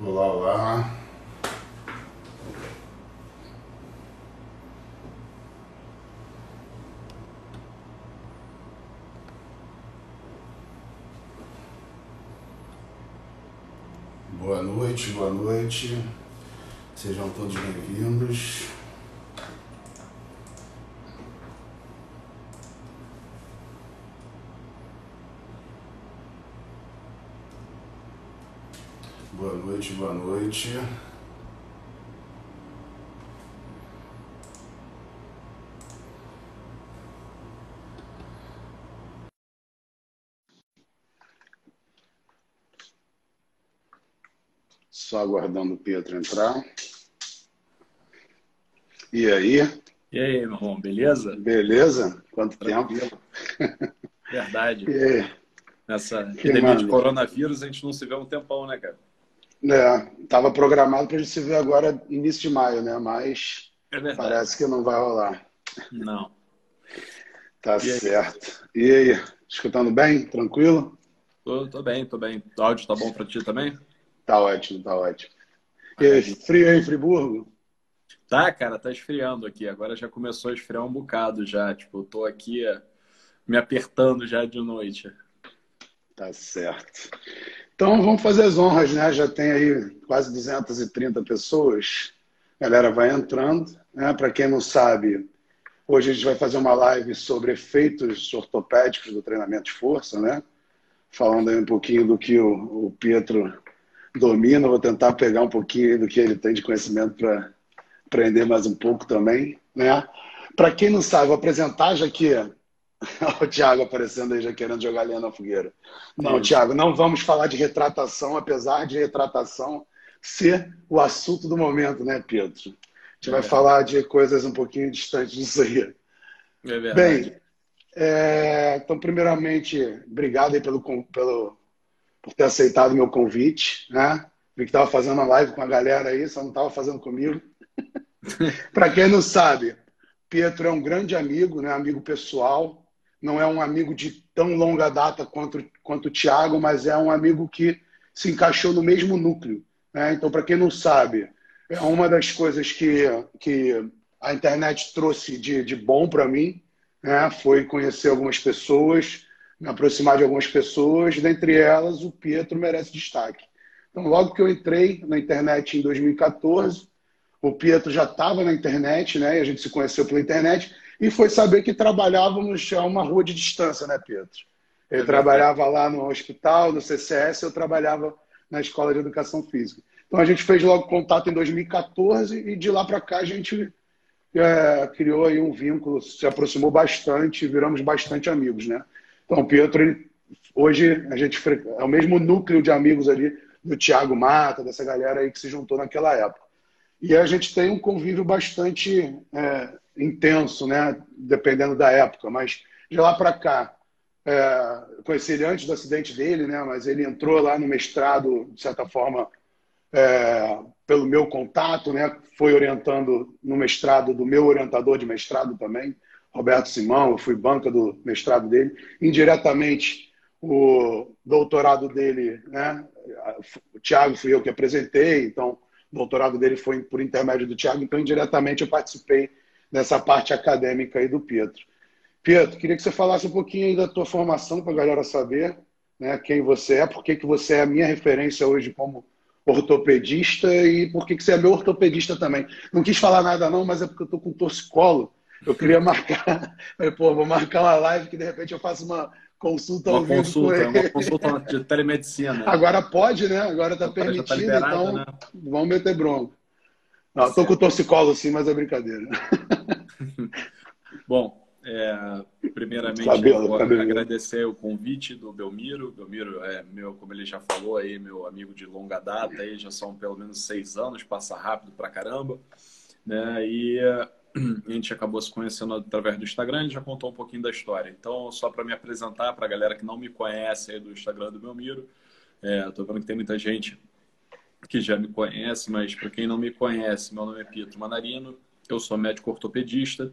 Olá, olá. Boa noite, boa noite. Sejam todos bem-vindos. Boa noite, boa noite. Só aguardando o Pietro entrar. E aí? E aí, meu irmão, beleza? Beleza? Quanto Tranquilo. tempo? Verdade. E aí? Nessa epidemia de coronavírus, a gente não se vê há um tempão, né, cara? É, tava programado para a gente se ver agora início de maio, né? Mas É parece que não vai rolar. Não. Tá E aí? certo. E aí? Escutando bem? Tranquilo? Tô, tô bem, tô bem. O áudio tá bom pra ti também? Tá ótimo, tá ótimo. E aí, frio aí em Friburgo? Tá, cara, tá esfriando aqui. Agora já começou a esfriar um bocado já. Tipo, eu tô aqui eh, me apertando já de noite. Tá certo. Então vamos fazer as honras, né? Já tem aí quase 230 pessoas. A galera vai entrando, né? Para quem não sabe, hoje a gente vai fazer uma live sobre efeitos ortopédicos do treinamento de força, né? Falando aí um pouquinho do que o, o Pietro domina, vou tentar pegar um pouquinho do que ele tem de conhecimento para aprender mais um pouco também, né? Para quem não sabe, vou apresentar já que o Thiago aparecendo aí já querendo jogar lenha na fogueira. Não, Isso. Thiago, não vamos falar de retratação, apesar de retratação ser o assunto do momento, né, Pedro? A gente vai É. falar de coisas um pouquinho distantes disso aí. É verdade. Bem, é, então, primeiramente, obrigado aí pelo, pelo, por ter aceitado o meu convite, né? Vi que estava fazendo uma live com a galera aí, só não estava fazendo comigo. Para quem não sabe, Pietro é um grande amigo, né? Amigo pessoal. Não é um amigo de tão longa data quanto, quanto o Thiago, mas é um amigo que se encaixou no mesmo núcleo. Né? Então, para quem não sabe, é uma das coisas que, que a internet trouxe de, de bom para mim né? foi conhecer algumas pessoas, me aproximar de algumas pessoas, dentre elas o Pietro merece destaque. Então, logo que eu entrei na internet em 2014, o Pietro já estava na internet, né? E a gente se conheceu pela internet e foi saber que trabalhávamos a uma rua de distância, né, Pietro? Ele É trabalhava lá no hospital, no CCS, eu trabalhava na Escola de Educação Física. Então a gente fez logo contato em 2014 e de lá para cá a gente é, criou aí um vínculo, se aproximou bastante, viramos bastante amigos, né? Então o Pietro, ele- hoje a gente é o mesmo núcleo de amigos ali do Thiago Mata, dessa galera aí que se juntou naquela época. E a gente tem um convívio bastante é, intenso, né? Dependendo da época. Mas de lá para cá, é, conheci ele antes do acidente dele, né? Mas ele entrou lá no mestrado, de certa forma, é, pelo meu contato, né? Foi orientando no mestrado do meu orientador de mestrado também, Roberto Simão. Eu fui banca do mestrado dele. Indiretamente, o doutorado dele, né? O Thiago fui eu que apresentei, então o doutorado dele foi por intermédio do Thiago, então indiretamente eu participei dessa parte acadêmica aí do Pietro. Pietro, queria que você falasse um pouquinho aí da tua formação para a galera saber né, quem você é, por que, que você é a minha referência hoje como ortopedista e por que, que você é meu ortopedista também. Não quis falar nada não, mas é porque eu tô com torcicolo. Eu queria marcar, pô, vou marcar uma live que de repente eu faço uma consulta ao Uma vivo com consulta, ele. uma consulta de telemedicina. Agora pode, né? Agora tá já tá permitido, liberado, então né? vamos meter bronca. Não, tô com torcicolo sim, mas é brincadeira. Bom, é, primeiramente Cabelo, eu vou cabelo. agradecer o convite do Belmiro. Belmiro é meu, como ele já falou aí, meu amigo de longa data, aí já são pelo menos seis anos, passa rápido pra caramba, né? E a gente acabou se conhecendo através do Instagram, ele já contou um pouquinho da história. Então, só para me apresentar para a galera que não me conhece aí do Instagram do Belmiro, é, tô vendo que tem muita gente que já me conhece, mas para quem não me conhece, meu nome é Pietro Manarino, eu sou médico ortopedista,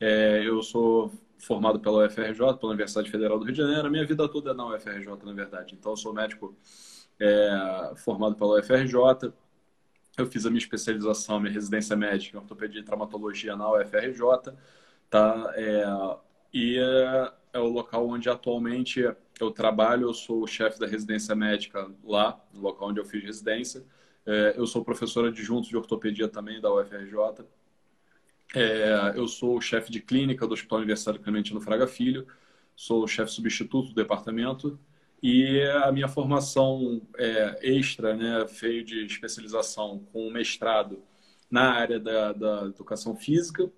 é, eu sou formado pela UFRJ, pela Universidade Federal do Rio de Janeiro, a minha vida toda é na UFRJ, na verdade. Então, eu sou médico é, formado pela UFRJ. Eu fiz a minha especialização, minha residência médica em ortopedia e traumatologia na UFRJ, tá? É, e é, é, o local onde atualmente eu trabalho. Eu sou o chefe da residência médica lá, no local onde eu fiz residência. É, eu sou professor adjunto de ortopedia também da UFRJ. É, eu sou o chefe de clínica do Hospital Universitário Clementino Fraga Filho. Sou o chefe substituto do departamento e a minha formação é, extra né, veio de especialização com mestrado na área da, da, educação física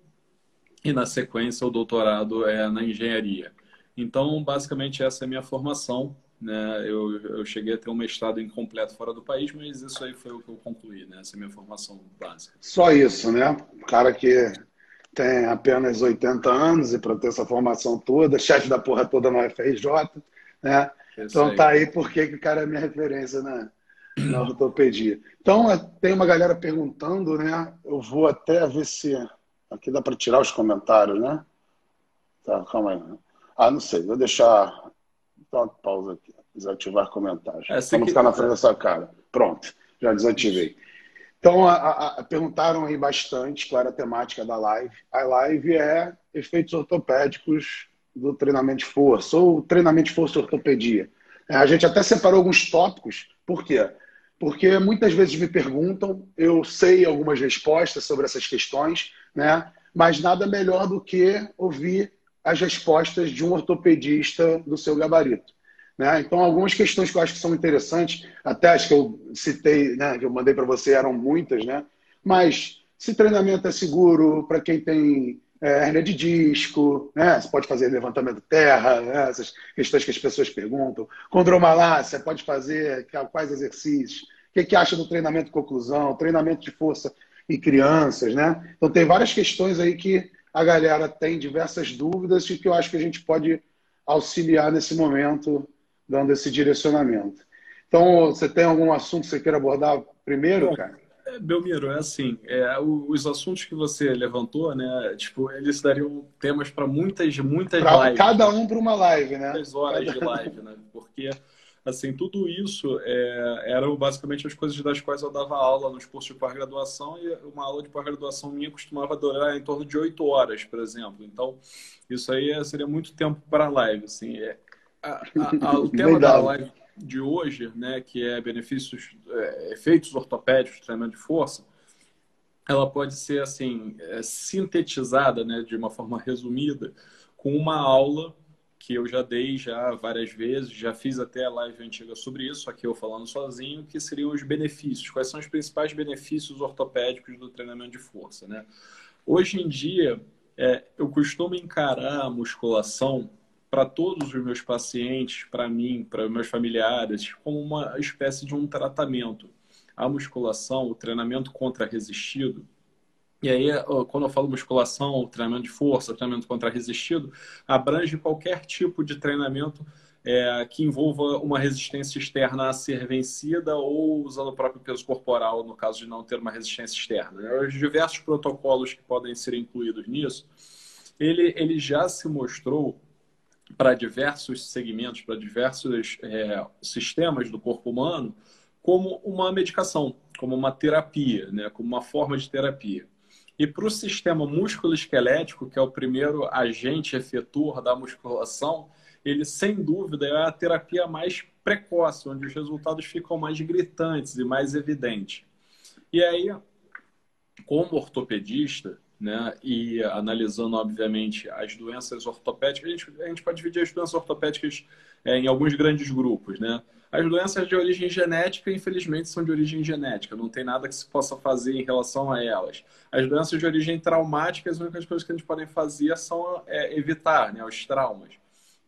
e, na sequência, o doutorado é na engenharia. Então, basicamente, essa é a minha formação. Né? Eu, eu cheguei a ter um mestrado incompleto fora do país, mas isso aí foi o que eu concluí. Né? Essa é a minha formação básica. Só isso, né? O cara que tem apenas 80 anos e para ter essa formação toda, chefe da porra toda na UFRJ, né? Então tá aí porque que o cara é minha referência na, na ortopedia. Então tem uma galera perguntando, né? Eu vou até ver se aqui dá para tirar os comentários, né? Tá, calma aí. Ah, não sei, vou deixar Dá uma pausa aqui. Desativar comentários. É, para não ficar na frente dessa cara. Pronto, já desativei. Então, a, a, perguntaram aí bastante qual era a temática da live. A live é efeitos ortopédicos do treinamento de força, ou treinamento de força e ortopedia. É, a gente até separou alguns tópicos. Por quê? Porque muitas vezes me perguntam, eu sei algumas respostas sobre essas questões, né? mas nada melhor do que ouvir as respostas de um ortopedista do seu gabarito. Né? Então, algumas questões que eu acho que são interessantes, até as que eu citei, né, que eu mandei para você, eram muitas, né? mas se treinamento é seguro para quem tem é, hernia de disco, né? você pode fazer levantamento terra, né? essas questões que as pessoas perguntam. Condromalácia, pode fazer quais exercícios? O que, que acha do treinamento de conclusão, treinamento de força em crianças, né? Então tem várias questões aí que a galera tem diversas dúvidas e que eu acho que a gente pode auxiliar nesse momento, dando esse direcionamento. Então, você tem algum assunto que você queira abordar primeiro, cara? É, Belmiro, é assim, é, os assuntos que você levantou, né, tipo, eles dariam temas para muitas, muitas pra lives. Cada um para uma live, né? Muitas horas cada... de live, né? Porque assim, tudo isso é, eram basicamente as coisas das quais eu dava aula nos cursos de pós-graduação e uma aula de pós-graduação minha costumava durar em torno de oito horas, por exemplo. Então, isso aí seria muito tempo para a live. Assim, é, a, a, a, o tema da live de hoje, né, que é benefícios, é, efeitos ortopédicos, treinamento de força, ela pode ser assim é, sintetizada, né, de uma forma resumida, com uma aula que eu já dei já várias vezes, já fiz até a live antiga sobre isso, aqui eu falando sozinho, que seriam os benefícios. Quais são os principais benefícios ortopédicos do treinamento de força, né? Hoje em dia, é, eu costumo encarar a musculação para todos os meus pacientes, para mim, para meus familiares, como uma espécie de um tratamento. A musculação, o treinamento contra-resistido, e aí, quando eu falo musculação, treinamento de força, treinamento contra resistido, abrange qualquer tipo de treinamento é, que envolva uma resistência externa a ser vencida ou usando o próprio peso corporal, no caso de não ter uma resistência externa. Os diversos protocolos que podem ser incluídos nisso, ele, ele já se mostrou para diversos segmentos, para diversos é, sistemas do corpo humano, como uma medicação, como uma terapia, né, como uma forma de terapia. E para o sistema músculo-esquelético, que é o primeiro agente efetor da musculação, ele sem dúvida é a terapia mais precoce, onde os resultados ficam mais gritantes e mais evidentes. E aí, como ortopedista, né, e analisando, obviamente, as doenças ortopédicas, a gente, a gente pode dividir as doenças ortopédicas é, em alguns grandes grupos, né? As doenças de origem genética, infelizmente, são de origem genética. Não tem nada que se possa fazer em relação a elas. As doenças de origem traumática, as únicas coisas que a gente pode fazer são é, evitar né, os traumas.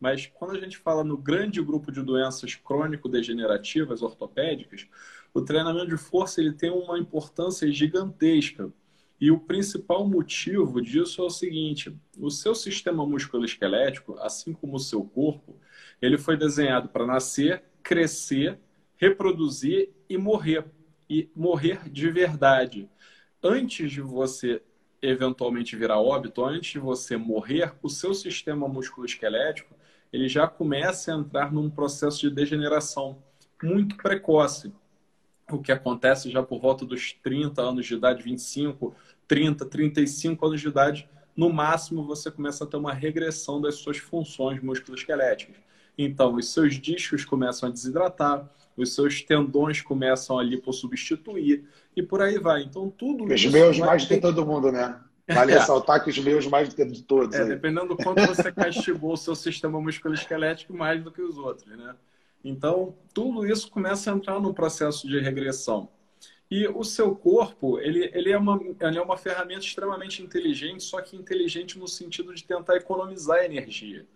Mas quando a gente fala no grande grupo de doenças crônico-degenerativas ortopédicas, o treinamento de força ele tem uma importância gigantesca. E o principal motivo disso é o seguinte: o seu sistema musculoesquelético, assim como o seu corpo, ele foi desenhado para nascer, crescer, reproduzir e morrer. E morrer de verdade. Antes de você eventualmente virar óbito, antes de você morrer, o seu sistema musculoesquelético ele já começa a entrar num processo de degeneração. muito precoce. O que acontece já por volta dos 30 anos de idade, 25, 30, 35 anos de idade, no máximo você começa a ter uma regressão das suas funções musculoesqueléticas. Então, os seus discos começam a desidratar, os seus tendões começam ali por substituir e por aí vai. Então, tudo Os meus mais do que todo mundo, né? Vale é. ressaltar que os meus mais do que de todos. É, dependendo do quanto você castigou o seu sistema musculoesquelético mais do que os outros, né? Então, tudo isso começa a entrar no processo de regressão. E o seu corpo, ele, ele, é uma, ele é uma ferramenta extremamente inteligente, só que inteligente no sentido de tentar economizar energia.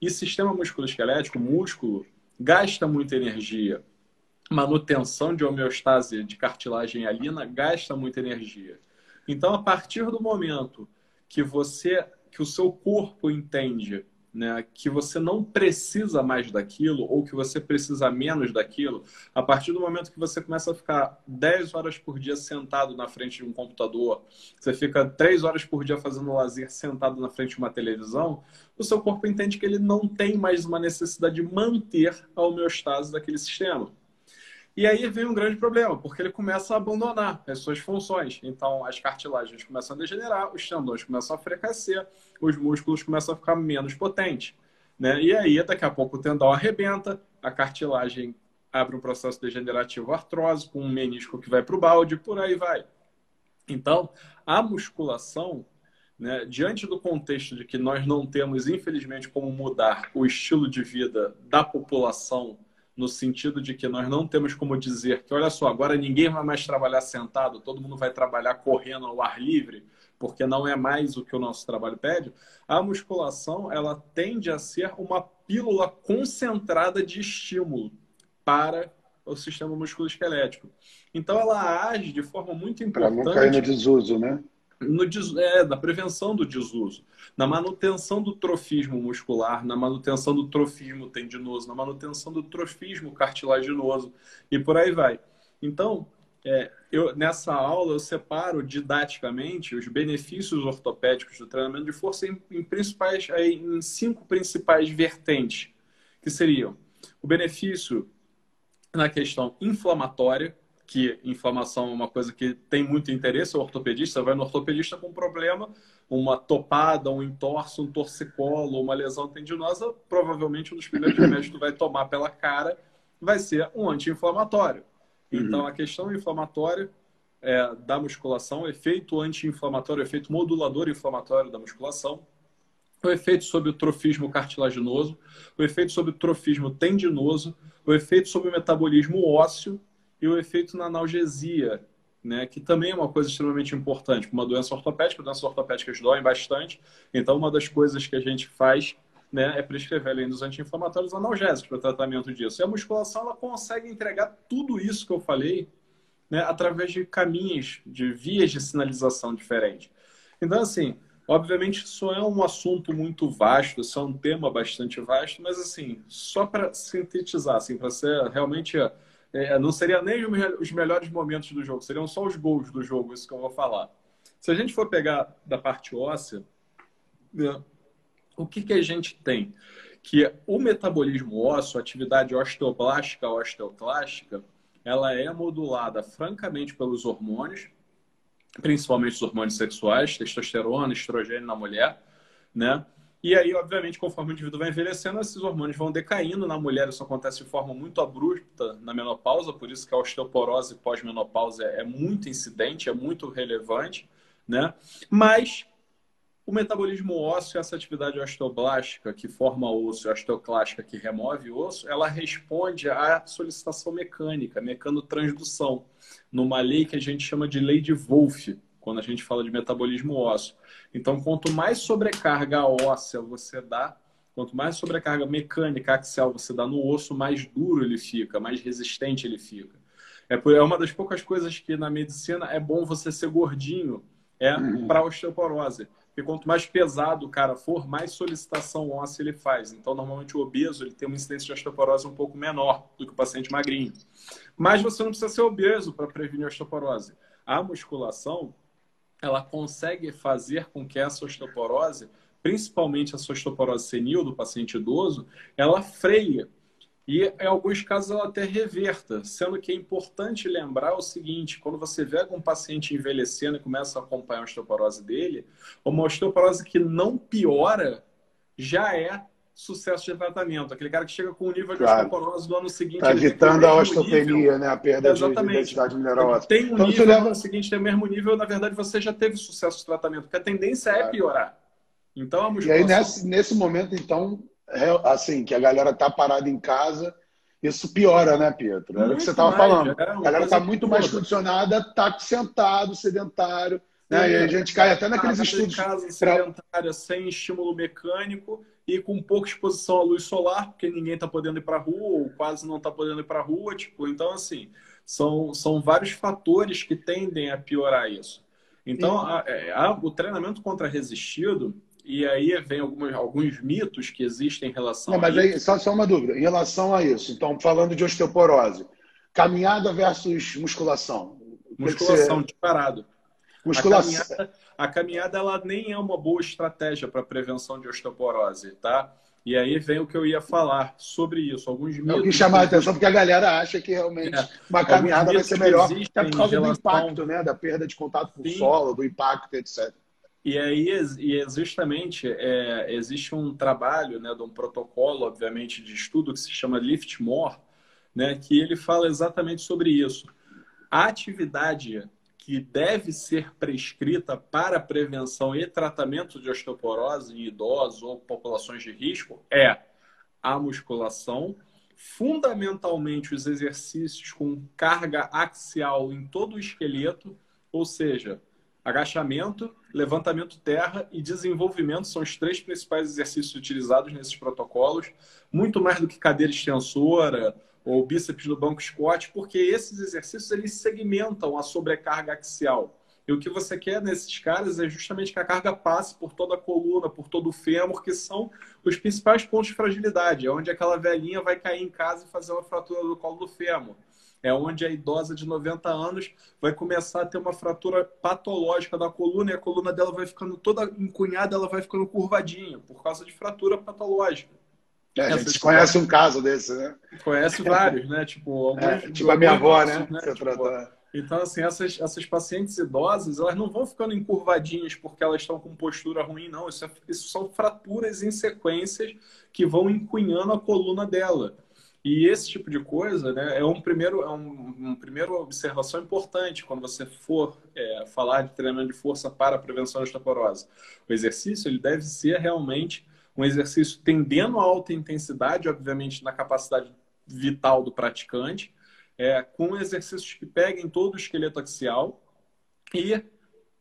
E sistema musculoesquelético, músculo, gasta muita energia. Manutenção de homeostase de cartilagem alina gasta muita energia. Então, a partir do momento que você, que o seu corpo entende né, que você não precisa mais daquilo ou que você precisa menos daquilo, a partir do momento que você começa a ficar 10 horas por dia sentado na frente de um computador, você fica 3 horas por dia fazendo lazer sentado na frente de uma televisão, o seu corpo entende que ele não tem mais uma necessidade de manter a homeostase daquele sistema. E aí vem um grande problema, porque ele começa a abandonar as suas funções. Então, as cartilagens começam a degenerar, os tendões começam a frecacer, os músculos começam a ficar menos potentes. Né? E aí, daqui a pouco, o tendão arrebenta, a cartilagem abre um processo degenerativo artrose, com um menisco que vai para o balde, por aí vai. Então, a musculação, né, diante do contexto de que nós não temos, infelizmente, como mudar o estilo de vida da população no sentido de que nós não temos como dizer que, olha só, agora ninguém vai mais trabalhar sentado, todo mundo vai trabalhar correndo ao ar livre, porque não é mais o que o nosso trabalho pede. A musculação, ela tende a ser uma pílula concentrada de estímulo para o sistema musculoesquelético. Então, ela age de forma muito importante. Para não cair no desuso, né? No, é, da prevenção do desuso, na manutenção do trofismo muscular, na manutenção do trofismo tendinoso, na manutenção do trofismo cartilaginoso e por aí vai. Então, é, eu, nessa aula eu separo didaticamente os benefícios ortopédicos do treinamento de força em, em principais, em cinco principais vertentes, que seriam o benefício na questão inflamatória, que inflamação é uma coisa que tem muito interesse, o ortopedista vai no ortopedista com um problema, uma topada, um entorse, um torcicolo, uma lesão tendinosa, provavelmente um dos primeiros remédios que tu vai tomar pela cara vai ser um anti-inflamatório. Uhum. Então, a questão inflamatória é, da musculação, efeito anti-inflamatório, efeito modulador inflamatório da musculação, o efeito sobre o trofismo cartilaginoso, o efeito sobre o trofismo tendinoso, o efeito sobre o metabolismo ósseo e o efeito na analgesia, né, que também é uma coisa extremamente importante. Uma doença ortopédica, doenças ortopédicas doem bastante, então uma das coisas que a gente faz né, é prescrever, além dos anti-inflamatórios, analgésicos para tratamento disso. E a musculação ela consegue entregar tudo isso que eu falei né, através de caminhos, de vias de sinalização diferentes. Então, assim, obviamente isso é um assunto muito vasto, isso é um tema bastante vasto, mas, assim, só para sintetizar, assim, para ser realmente é, não seria nem os melhores momentos do jogo, seriam só os gols do jogo, isso que eu vou falar. Se a gente for pegar da parte óssea, né, o que, que a gente tem? Que o metabolismo ósseo, a atividade osteoblástica, osteoclástica, ela é modulada francamente pelos hormônios, principalmente os hormônios sexuais, testosterona, estrogênio na mulher, né? E aí, obviamente, conforme o indivíduo vai envelhecendo, esses hormônios vão decaindo. Na mulher, isso acontece de forma muito abrupta na menopausa, por isso que a osteoporose pós-menopausa é muito incidente, é muito relevante, né? Mas o metabolismo ósseo, essa atividade osteoblástica que forma osso, osteoclástica que remove osso, ela responde à solicitação mecânica, mecanotransdução, numa lei que a gente chama de lei de Wolff, quando a gente fala de metabolismo ósseo. Então, quanto mais sobrecarga óssea você dá, quanto mais sobrecarga mecânica axial você dá no osso, mais duro ele fica, mais resistente ele fica. É, é uma das poucas coisas que na medicina é bom você ser gordinho, é uhum. para osteoporose. Porque quanto mais pesado o cara for, mais solicitação óssea ele faz. Então, normalmente o obeso ele tem uma incidência de osteoporose um pouco menor do que o paciente magrinho. Mas você não precisa ser obeso para prevenir osteoporose. A musculação ela consegue fazer com que essa osteoporose, principalmente a osteoporose senil do paciente idoso, ela freia. E em alguns casos ela até reverta, sendo que é importante lembrar o seguinte: quando você vê algum paciente envelhecendo e começa a acompanhar a osteoporose dele, uma osteoporose que não piora já é sucesso de tratamento. Aquele cara que chega com o nível de claro. osteoporose do ano seguinte. Está evitando a osteopenia, né? A perda de densidade mineral óssea. Tem um então, nível, leva... no ano seguinte tem o mesmo nível, na verdade você já teve sucesso de tratamento, porque a tendência é claro. é piorar. Então a musculação... E aí nesse, nesse momento, então, assim, que a galera tá parada em casa, isso piora, né, Pietro? Era o que você estava falando. É, a galera está muito mais condicionada, tá sentado, sedentário, né? E a gente cai até naqueles estudos. Casa sedentária, sem estímulo mecânico e com pouca exposição à luz solar, porque ninguém está podendo ir para a rua, ou quase não está podendo ir para a rua. Tipo, então, assim, são, são vários fatores que tendem a piorar isso. Então, a, é, a, o treinamento contra resistido, e aí vem alguns, alguns mitos que existem em relação Não, mas aí, só, só uma dúvida, em relação a isso, então, falando de osteoporose, caminhada versus musculação. Musculação, disparado. Musculação. A caminhada, a caminhada ela nem é uma boa estratégia para prevenção de osteoporose, tá? E aí vem o que eu ia falar sobre isso. Alguns mitos. É o que chamar a atenção, porque a galera acha que realmente é. uma caminhada vai ser melhor, até por causa relação... do impacto, né? Da perda de contato com Sim. o solo, do impacto, etc. E aí, e justamente, é, existe um trabalho, né, de um protocolo, obviamente, de estudo que se chama Lift More, né, que ele fala exatamente sobre isso. A atividade que deve ser prescrita para prevenção e tratamento de osteoporose em idosos ou populações de risco é a musculação, fundamentalmente os exercícios com carga axial em todo o esqueleto, ou seja, agachamento, levantamento terra e desenvolvimento são os três principais exercícios utilizados nesses protocolos, muito mais do que cadeira extensora ou bíceps no banco Scott, porque esses exercícios eles segmentam a sobrecarga axial. E o que você quer nesses caras é justamente que a carga passe por toda a coluna, por todo o fêmur, que são os principais pontos de fragilidade. É onde aquela velhinha vai cair em casa e fazer uma fratura do colo do fêmur. É onde a idosa de 90 anos vai começar a ter uma fratura patológica da coluna e a coluna dela vai ficando toda encunhada, ela vai ficando curvadinha por causa de fratura patológica. É, a gente conhece um caso desse, né? Conhece vários, né? Tipo, alguns, é, tipo a minha avó, né? né? Tipo, então, assim, essas, essas pacientes idosas, elas não vão ficando encurvadinhas porque elas estão com postura ruim, não. Isso, é, isso são fraturas em sequências que vão encunhando a coluna dela. E esse tipo de coisa né, é, um primeiro, é um, uma primeira observação importante quando você for é, falar de treinamento de força para a prevenção da osteoporose. O exercício ele deve ser realmente um exercício tendendo a alta intensidade, obviamente, na capacidade vital do praticante, é, com exercícios que peguem todo o esqueleto axial e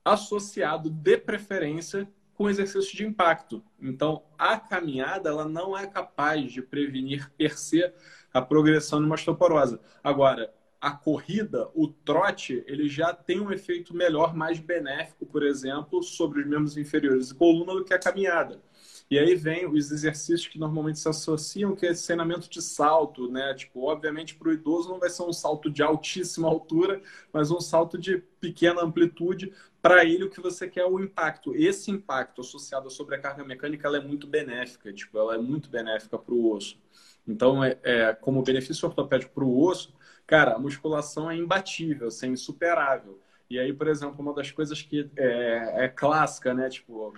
associado, de preferência, com exercícios de impacto. Então, a caminhada ela não é capaz de prevenir per se a progressão de uma osteoporose. Agora, a corrida, o trote, ele já tem um efeito melhor, mais benéfico, por exemplo, sobre os membros inferiores e coluna do que a caminhada. E aí vem os exercícios que normalmente se associam, que é treinamento de salto, né? Tipo, obviamente para o idoso não vai ser um salto de altíssima altura, mas um salto de pequena amplitude. Para ele, o que você quer é o impacto. Esse impacto associado à sobrecarga mecânica, ela é muito benéfica, tipo, ela é muito benéfica para o osso. Então, é, é, como benefício ortopédico para o osso, cara, a musculação é imbatível, assim, insuperável. E aí, por exemplo, uma das coisas que é, é clássica, né? Tipo,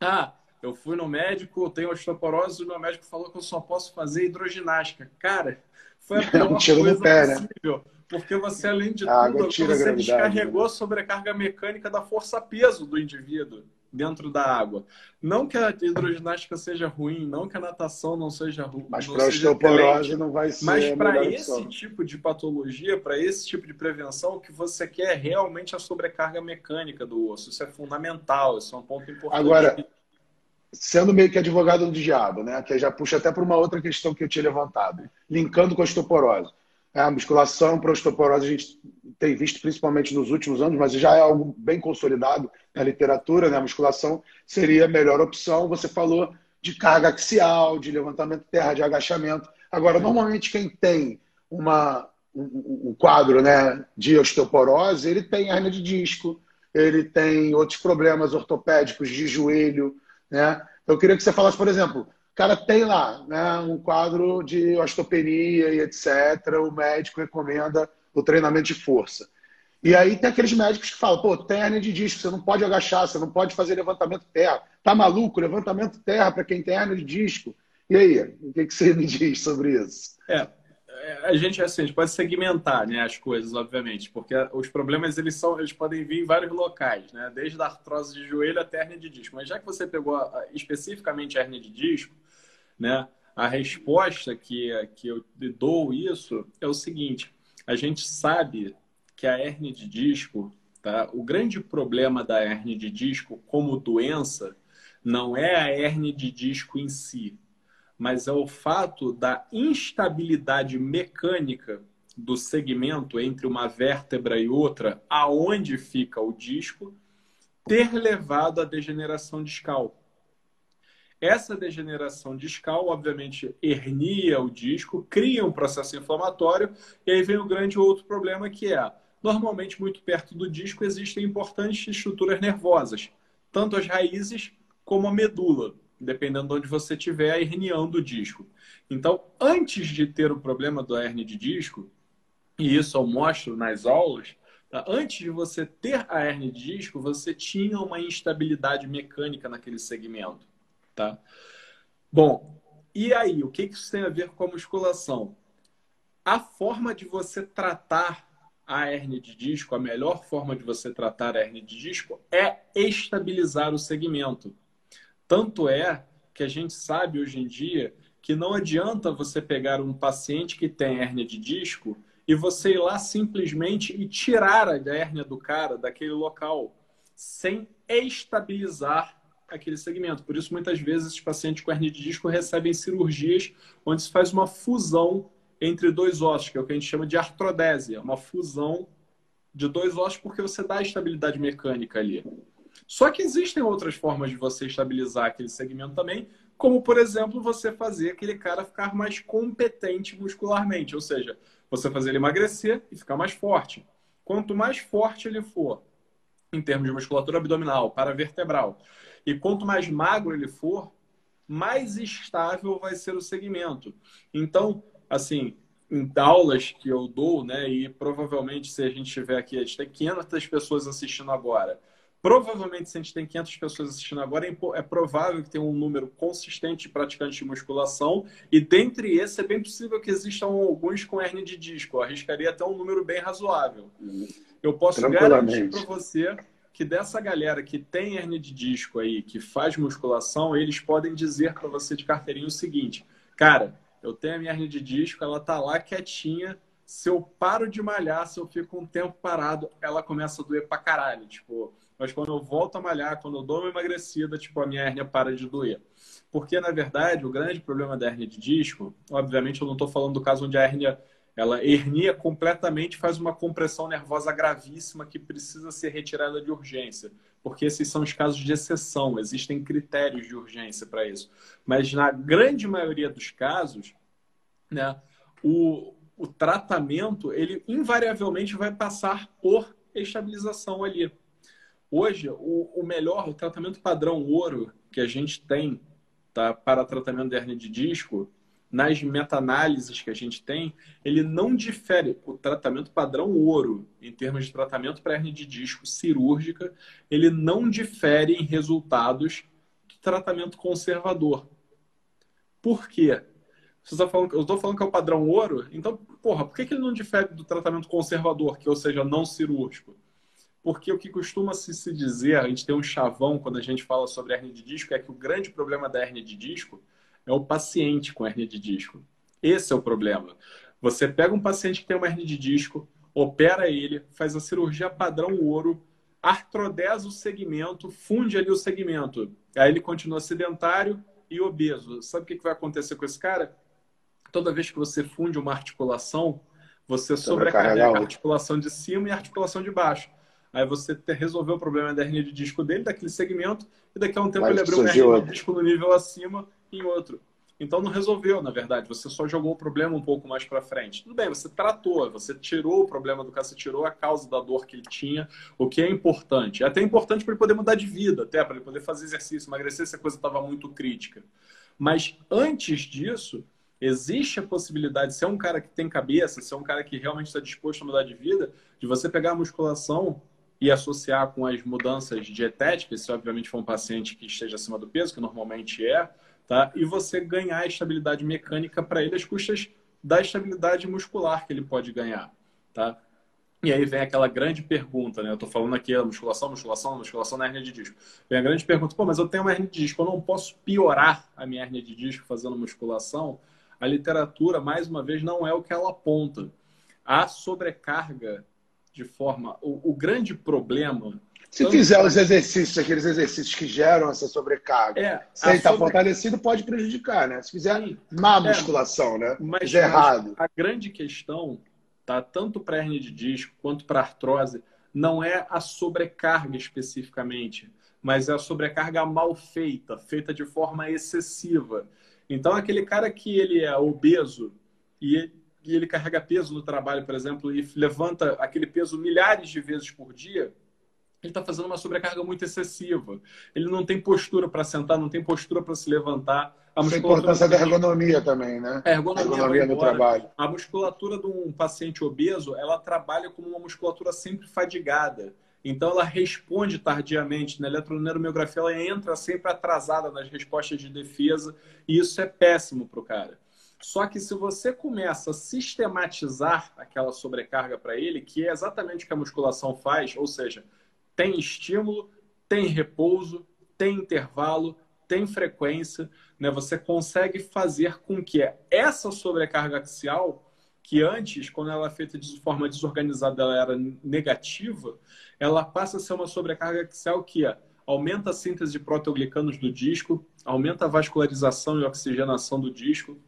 ah, eu fui no médico, tenho osteoporose, e o meu médico falou que eu só posso fazer hidroginástica. Cara, foi a pior um tiro coisa pé, né? possível. Né? Porque você, além de a tudo, você descarregou a sobrecarga mecânica da força-peso do indivíduo dentro da água. Não que a hidroginástica seja ruim, não que a natação não seja ruim. Mas para osteoporose não vai ser. Mas para esse tipo de patologia, para esse tipo de prevenção, o que você quer é realmente a sobrecarga mecânica do osso. Isso é fundamental, isso é um ponto importante. Agora, sendo meio que advogado do diabo, né? Que já puxa até para uma outra questão que eu tinha levantado, linkando com a osteoporose. É, a musculação para osteoporose a gente tem visto principalmente nos últimos anos, mas já é algo bem consolidado na literatura, né? A musculação seria a melhor opção. Você falou de carga axial, de levantamento de terra, de agachamento. Agora, normalmente quem tem uma, um, um quadro né, de osteoporose, ele tem hernia de disco, ele tem outros problemas ortopédicos de joelho, né? Eu queria que você falasse, por exemplo, cara tem lá né, um quadro de osteopenia e etc. O médico recomenda o treinamento de força. E aí tem aqueles médicos que falam, pô, tem hernia de disco, você não pode agachar, você não pode fazer levantamento terra. Tá maluco? Levantamento terra para quem tem hernia de disco. E aí, o que, que você me diz sobre isso? É, a gente assim, a gente pode segmentar, né, as coisas, obviamente, porque os problemas eles são, eles podem vir em vários locais, né, desde a artrose de joelho até a hernia de disco. Mas já que você pegou especificamente a hernia de disco, né, a resposta que que eu dou isso é o seguinte: a gente sabe que a hernia de disco, tá? O grande problema da hernia de disco como doença não é a hernia de disco em si, mas é o fato da instabilidade mecânica do segmento entre uma vértebra e outra, aonde fica o disco, ter levado à degeneração discal. Essa degeneração discal, obviamente, hernia o disco, cria um processo inflamatório, e aí vem o grande outro problema que é Normalmente, muito perto do disco, existem importantes estruturas nervosas, tanto as raízes como a medula, dependendo de onde você estiver, a herniando o disco. Então, antes de ter o problema do hernia de disco, e isso eu mostro nas aulas, tá? antes de você ter a hernia de disco, você tinha uma instabilidade mecânica naquele segmento. Tá? Bom, e aí, o que isso tem a ver com a musculação? A forma de você tratar a hernia de disco, a melhor forma de você tratar a hernia de disco é estabilizar o segmento. Tanto é que a gente sabe hoje em dia que não adianta você pegar um paciente que tem hernia de disco e você ir lá simplesmente e tirar a hérnia do cara daquele local sem estabilizar aquele segmento. Por isso, muitas vezes, os pacientes com hernia de disco recebem cirurgias onde se faz uma fusão entre dois ossos, que é o que a gente chama de artrodésia, uma fusão de dois ossos porque você dá estabilidade mecânica ali. Só que existem outras formas de você estabilizar aquele segmento também, como por exemplo, você fazer aquele cara ficar mais competente muscularmente, ou seja, você fazer ele emagrecer e ficar mais forte. Quanto mais forte ele for, em termos de musculatura abdominal, paravertebral, e quanto mais magro ele for, mais estável vai ser o segmento. Então, assim, em aulas que eu dou, né, e provavelmente se a gente tiver aqui, a gente tem 500 pessoas assistindo agora. Provavelmente, se a gente tem 500 pessoas assistindo agora, é, é provável que tenha um número consistente de praticantes de musculação, e dentre esses é bem possível que existam alguns com hernia de disco. Eu arriscaria até um número bem razoável. Eu posso garantir para você que dessa galera que tem hernia de disco aí, que faz musculação, eles podem dizer para você de carteirinha o seguinte: cara, eu tenho a minha hernia de disco, ela tá lá quietinha. Se eu paro de malhar, se eu fico um tempo parado, ela começa a doer pra caralho. Tipo, mas quando eu volto a malhar, quando eu dou uma emagrecida, tipo, a minha hernia para de doer. Porque, na verdade, o grande problema da hernia de disco, obviamente eu não estou falando do caso onde a hernia ela hernia completamente, faz uma compressão nervosa gravíssima que precisa ser retirada de urgência, porque esses são os casos de exceção, existem critérios de urgência para isso. Mas na grande maioria dos casos, né, o, o tratamento ele invariavelmente vai passar por estabilização ali. Hoje, o, o melhor, o tratamento padrão ouro que a gente tem tá, para tratamento de hernia de disco nas meta-análises que a gente tem, ele não difere o tratamento padrão ouro, em termos de tratamento para hernia de disco cirúrgica, ele não difere em resultados do tratamento conservador. Por quê? Você está falando, eu estou falando que é o padrão ouro, então, porra, por que, que ele não difere do tratamento conservador, que ou seja, não cirúrgico? Porque o que costuma se, se dizer, a gente tem um chavão quando a gente fala sobre hernia de disco, é que o grande problema da hernia de disco é o paciente com hernia de disco. Esse é o problema. Você pega um paciente que tem uma hernia de disco, opera ele, faz a cirurgia padrão ouro, artrodeza o segmento, funde ali o segmento. Aí ele continua sedentário e obeso. Sabe o que vai acontecer com esse cara? Toda vez que você funde uma articulação, você sobrecarrega a articulação de cima e a articulação de baixo. Aí você resolveu o problema da hernia de disco dele, daquele segmento, e daqui a um tempo Mas ele abriu uma hernia de disco no nível acima em outro. Então não resolveu, na verdade. Você só jogou o problema um pouco mais para frente. Tudo bem, você tratou, você tirou o problema do cara, você tirou a causa da dor que ele tinha, o que é importante. É até importante para ele poder mudar de vida, até para ele poder fazer exercício, emagrecer se a coisa estava muito crítica. Mas antes disso, existe a possibilidade, se é um cara que tem cabeça, se é um cara que realmente está disposto a mudar de vida, de você pegar a musculação e associar com as mudanças dietéticas, se obviamente for um paciente que esteja acima do peso, que normalmente é, tá? E você ganhar estabilidade mecânica para ele às custas da estabilidade muscular que ele pode ganhar, tá? E aí vem aquela grande pergunta, né? Eu tô falando aqui a musculação, musculação, musculação na hernia de disco. Vem a grande pergunta, pô, mas eu tenho uma hernia de disco, eu não posso piorar a minha hernia de disco fazendo musculação? A literatura, mais uma vez, não é o que ela aponta. A sobrecarga de forma. O, o grande problema. Se fizer os exercícios, aqueles exercícios que geram essa sobrecarga, é, se ele está sobre... fortalecido, pode prejudicar, né? Se fizer Sim. má é, musculação, é, né? Mas, mas errado. A grande questão, tá? Tanto para hernia de disco quanto para artrose, não é a sobrecarga especificamente, mas é a sobrecarga mal feita, feita de forma excessiva. Então, aquele cara que ele é obeso e e ele carrega peso no trabalho, por exemplo, e levanta aquele peso milhares de vezes por dia, ele está fazendo uma sobrecarga muito excessiva. Ele não tem postura para sentar, não tem postura para se levantar. A importância da ergonomia também, né? A ergonomia, ergonomia no trabalho. A musculatura de um paciente obeso, ela trabalha como uma musculatura sempre fadigada. Então, ela responde tardiamente. Na eletroneuromiografia, ela entra sempre atrasada nas respostas de defesa. E isso é péssimo para o cara. Só que se você começa a sistematizar aquela sobrecarga para ele, que é exatamente o que a musculação faz, ou seja, tem estímulo, tem repouso, tem intervalo, tem frequência, né? Você consegue fazer com que essa sobrecarga axial, que antes, quando ela é feita de forma desorganizada, ela era negativa, ela passa a ser uma sobrecarga axial que aumenta a síntese de proteoglicanos do disco, aumenta a vascularização e oxigenação do disco,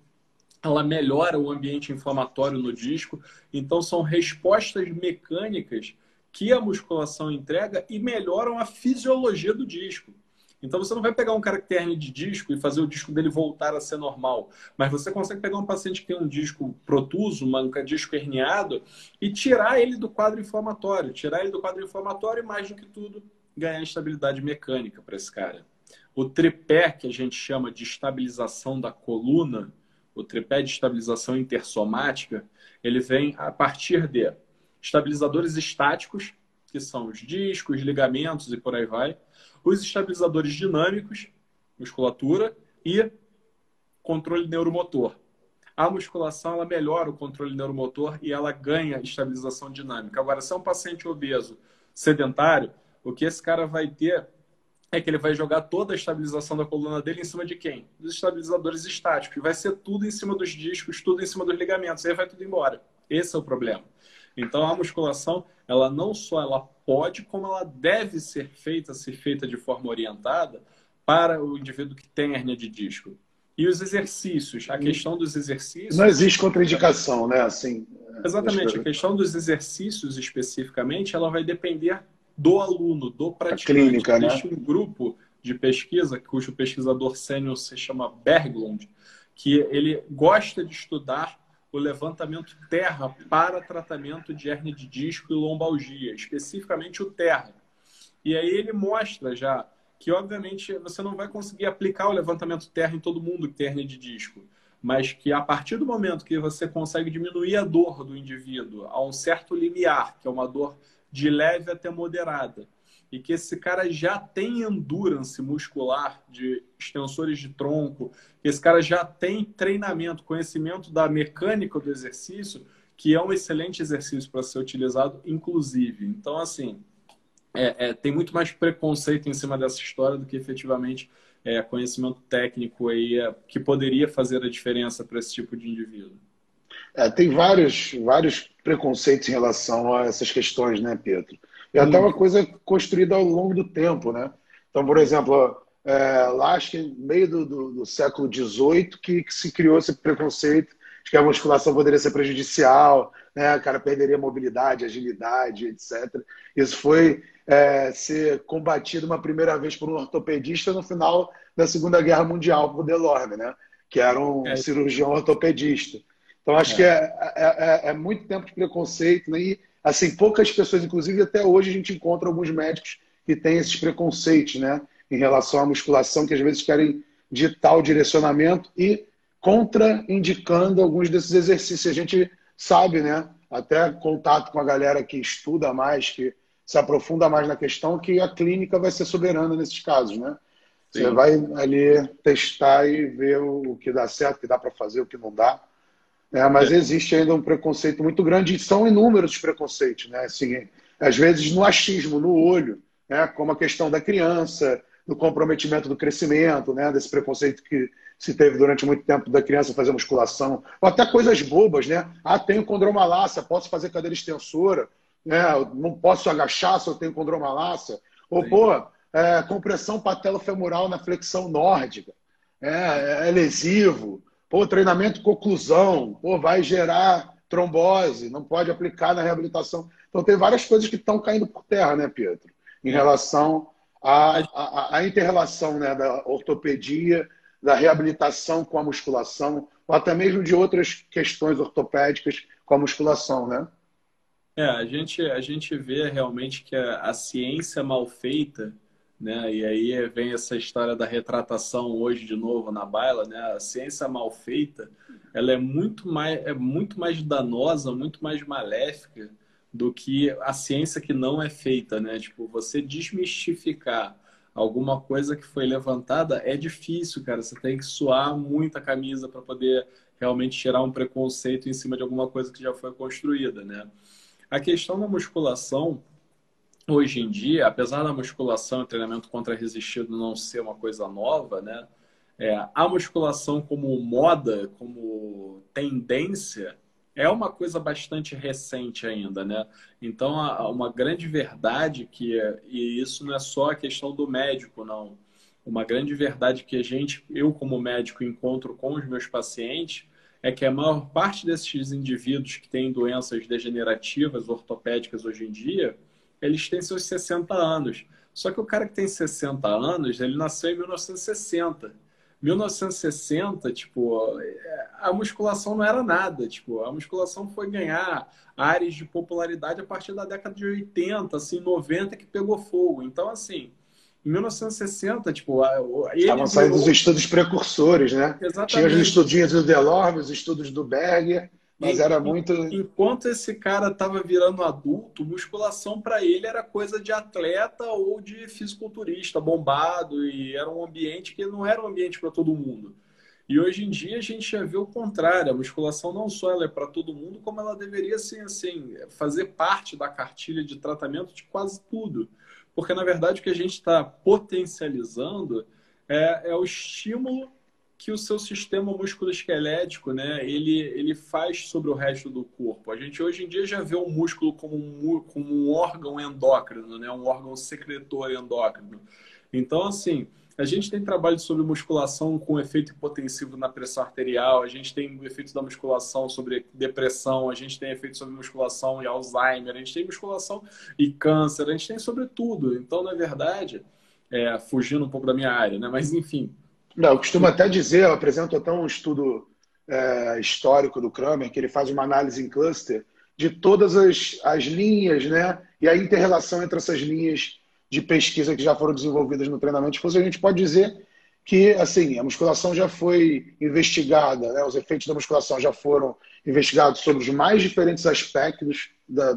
ela melhora o ambiente inflamatório no disco. Então, são respostas mecânicas que a musculação entrega e melhoram a fisiologia do disco. Então, você não vai pegar um cara que tem hernia de disco e fazer o disco dele voltar a ser normal. Mas você consegue pegar um paciente que tem um disco protuso, um disco herniado, e tirar ele do quadro inflamatório. Tirar ele do quadro inflamatório e, mais do que tudo, ganhar estabilidade mecânica para esse cara. O tripé, que a gente chama de estabilização da coluna, o tripé de estabilização intersomática, ele vem a partir de estabilizadores estáticos, que são os discos, ligamentos e por aí vai, os estabilizadores dinâmicos, musculatura e controle neuromotor. A musculação ela melhora o controle neuromotor e ela ganha estabilização dinâmica. Agora, se é um paciente obeso sedentário, o que esse cara vai ter é que ele vai jogar toda a estabilização da coluna dele em cima de quem? Dos estabilizadores estáticos. Vai ser tudo em cima dos discos, tudo em cima dos ligamentos. Aí vai tudo embora. Esse é o problema. Então a musculação, ela não só ela pode, como ela deve ser feita, ser feita de forma orientada para o indivíduo que tem hernia de disco. E os exercícios, a questão dos exercícios. Não existe contraindicação, né? Assim. Exatamente. A questão dos exercícios especificamente, ela vai depender do aluno, do praticante. A clínica, né? Existe um grupo de pesquisa, cujo pesquisador sênior se chama Berglund, que ele gosta de estudar o levantamento terra para tratamento de hernia de disco e lombalgia, especificamente o terra. E aí ele mostra já que, obviamente, você não vai conseguir aplicar o levantamento terra em todo mundo que tem hernia de disco, mas que a partir do momento que você consegue diminuir a dor do indivíduo a um certo limiar, que é uma dor de leve até moderada. E que esse cara já tem endurance muscular de extensores de tronco, esse cara já tem treinamento, conhecimento da mecânica do exercício, que é um excelente exercício para ser utilizado, inclusive. Então, assim, é, é, tem muito mais preconceito em cima dessa história do que efetivamente é, conhecimento técnico aí, é, que poderia fazer a diferença para esse tipo de indivíduo. É, tem vários, vários preconceitos em relação a essas questões, né, Pedro? E até uma coisa construída ao longo do tempo, né? Então, por exemplo, é, lá acho que no meio do, do, do século XVIII que, que, se criou esse preconceito de que a musculação poderia ser prejudicial, né? O cara perderia mobilidade, agilidade, etc. Isso foi é, ser combatido uma primeira vez por um ortopedista no final da Segunda Guerra Mundial, por Delorme, né? Que era um é. cirurgião ortopedista. Então, acho é. que é, é, é, muito tempo de preconceito, né? E, assim, poucas pessoas, inclusive até hoje, a gente encontra alguns médicos que têm esses preconceitos, né? Em relação à musculação, que às vezes querem de tal direcionamento e contraindicando alguns desses exercícios. A gente sabe, né? Até contato com a galera que estuda mais, que se aprofunda mais na questão, que a clínica vai ser soberana nesses casos, né? Sim. Você vai ali testar e ver o que dá certo, o que dá para fazer, o que não dá. É, mas é. existe ainda um preconceito muito grande, e são inúmeros os preconceitos, né? Assim, às vezes no achismo, no olho, né? como a questão da criança, do comprometimento do crescimento, né? desse preconceito que se teve durante muito tempo da criança fazer musculação, ou até coisas bobas, né? Ah, tenho condromalácia, posso fazer cadeira extensora, né? não posso agachar se eu tenho condromalácia. Ou, Sim. pô, é, compressão patelofemoral na flexão nórdica, é, é lesivo. Pô, treinamento conclusão, pô, vai gerar trombose, não pode aplicar na reabilitação. Então, tem várias coisas que estão caindo por terra, né, Pedro? Em é. relação à, à, à inter-relação né, da ortopedia, da reabilitação com a musculação, ou até mesmo de outras questões ortopédicas com a musculação, né? É, a gente, a gente vê realmente que a, a ciência mal feita, né? E aí vem essa história da retratação hoje de novo na baila, né? A ciência mal feita, ela é muito mais, é muito mais danosa, muito mais maléfica do que a ciência que não é feita, né? Tipo, você desmistificar alguma coisa que foi levantada é difícil, cara. Você tem que suar muito a camisa para poder realmente tirar um preconceito em cima de alguma coisa que já foi construída, né? A questão da musculação, hoje em dia, apesar da musculação e treinamento contra-resistido não ser uma coisa nova, né? É, a musculação como moda, como tendência, é uma coisa bastante recente ainda, né? Então, uma grande verdade que e isso não é só a questão do médico, não. Uma grande verdade que a gente, eu como médico, encontro com os meus pacientes é que a maior parte desses indivíduos que têm doenças degenerativas ortopédicas hoje em dia, eles têm seus 60 anos. Só que o cara que tem 60 anos, ele nasceu em 1960. 1960, tipo, a musculação não era nada, tipo, a musculação foi ganhar áreas de popularidade a partir da década de 80, assim, 90 que pegou fogo. Então, assim, em 1960, tipo, estavam saindo os estudos precursores, né? Exatamente. Tinha os estudinhos do Delorme, os estudos do Berger. Mas era muito. Enquanto esse cara estava virando adulto, musculação para ele era coisa de atleta ou de fisiculturista bombado, e era um ambiente que não era um ambiente para todo mundo. E hoje em dia a gente já vê o contrário. A musculação não só ela é para todo mundo, como ela deveria ser assim, fazer parte da cartilha de tratamento de quase tudo. Porque, na verdade, o que a gente está potencializando é, é o estímulo que o seu sistema musculoesquelético, né, ele, ele faz sobre o resto do corpo. A gente hoje em dia já vê o músculo como um, como um órgão endócrino, né, um órgão secretor endócrino. Então, assim, a gente tem trabalho sobre musculação com efeito hipotensivo na pressão arterial, a gente tem efeitos da musculação sobre depressão, a gente tem efeitos sobre musculação e Alzheimer, a gente tem musculação e câncer, a gente tem sobre tudo. Então, na verdade, é, fugindo um pouco da minha área, né? Mas enfim, não, eu costumo até dizer, eu apresento até um estudo é, histórico do Kramer, que ele faz uma análise em cluster de todas as, as linhas, né? E a interrelação entre essas linhas de pesquisa que já foram desenvolvidas no treinamento de força, a gente pode dizer que, assim, a musculação já foi investigada, né? os efeitos da musculação já foram investigados sobre os mais diferentes aspectos, da,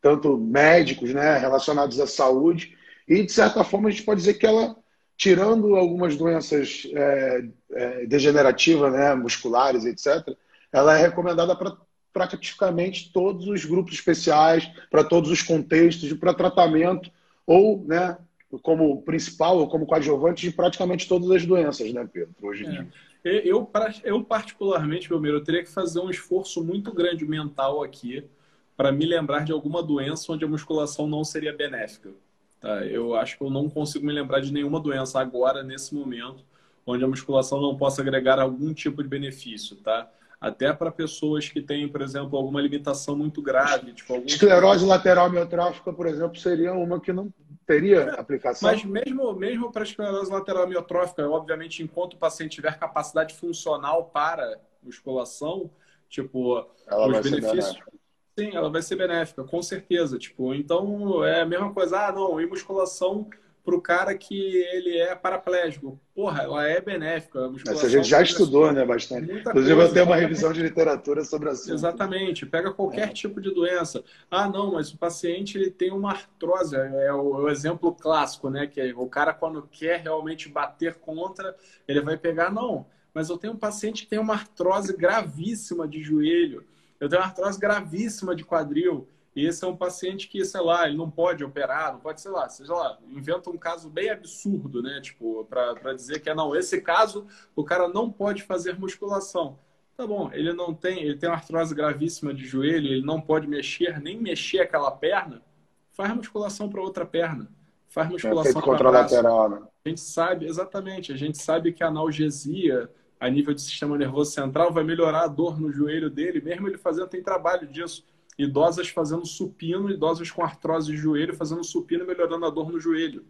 tanto médicos, né, relacionados à saúde, e, de certa forma, a gente pode dizer que ela tirando algumas doenças é, é, degenerativas, né, musculares, etc., ela é recomendada para praticamente todos os grupos especiais, para todos os contextos, para tratamento ou, né, como principal ou como coadjuvante de praticamente todas as doenças, né, Pedro, hoje em é. dia. Eu, eu, particularmente, meu amigo, eu teria que fazer um esforço muito grande mental aqui para me lembrar de alguma doença onde a musculação não seria benéfica. Tá? Eu acho que eu não consigo me lembrar de nenhuma doença agora, nesse momento, onde a musculação não possa agregar algum tipo de benefício, tá? Até para pessoas que têm, por exemplo, alguma limitação muito grave. Tipo, algum... Esclerose lateral miotrófica, por exemplo, seria uma que não teria é, aplicação. Mas mesmo, mesmo para esclerose lateral miotrófica, obviamente, enquanto o paciente tiver capacidade funcional para musculação, tipo, Ela os benefícios Sim, ela vai ser benéfica, com certeza. Tipo, então é a mesma coisa. Ah, não, e musculação para o cara que ele é paraplégico. Porra, ela é benéfica. A Essa a gente já estudou, né, bastante. Inclusive, coisa, eu tenho uma revisão de literatura sobre a assunto. Exatamente. Pega qualquer é. tipo de doença. Ah, não, mas o paciente ele tem uma artrose. É o, é o, exemplo clássico, né? Que é o cara, quando quer realmente bater contra, ele vai pegar, não. Mas eu tenho um paciente que tem uma artrose gravíssima de joelho. Eu tenho uma artrose gravíssima de quadril. E esse é um paciente que, sei lá, ele não pode operar, não pode, sei lá, seja lá, inventa um caso bem absurdo, né? Tipo, para dizer que é não, esse caso o cara não pode fazer musculação. Tá bom, ele não tem, ele tem uma artrose gravíssima de joelho, ele não pode mexer, nem mexer aquela perna, faz musculação para outra perna. Faz musculação é para lateral, né? A gente sabe, exatamente, a gente sabe que a analgesia a nível de sistema nervoso central vai melhorar a dor no joelho dele, mesmo ele fazendo, tem trabalho disso idosas fazendo supino, idosas com artrose de joelho fazendo supino, melhorando a dor no joelho.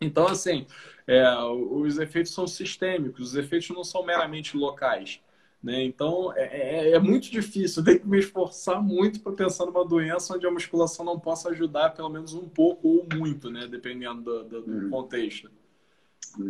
Então, assim, é, os efeitos são sistêmicos, os efeitos não são meramente locais. Né? Então, é, é, é muito difícil, tem que me esforçar muito para pensar numa doença onde a musculação não possa ajudar, pelo menos um pouco ou muito, né? dependendo do, do, do uhum. contexto.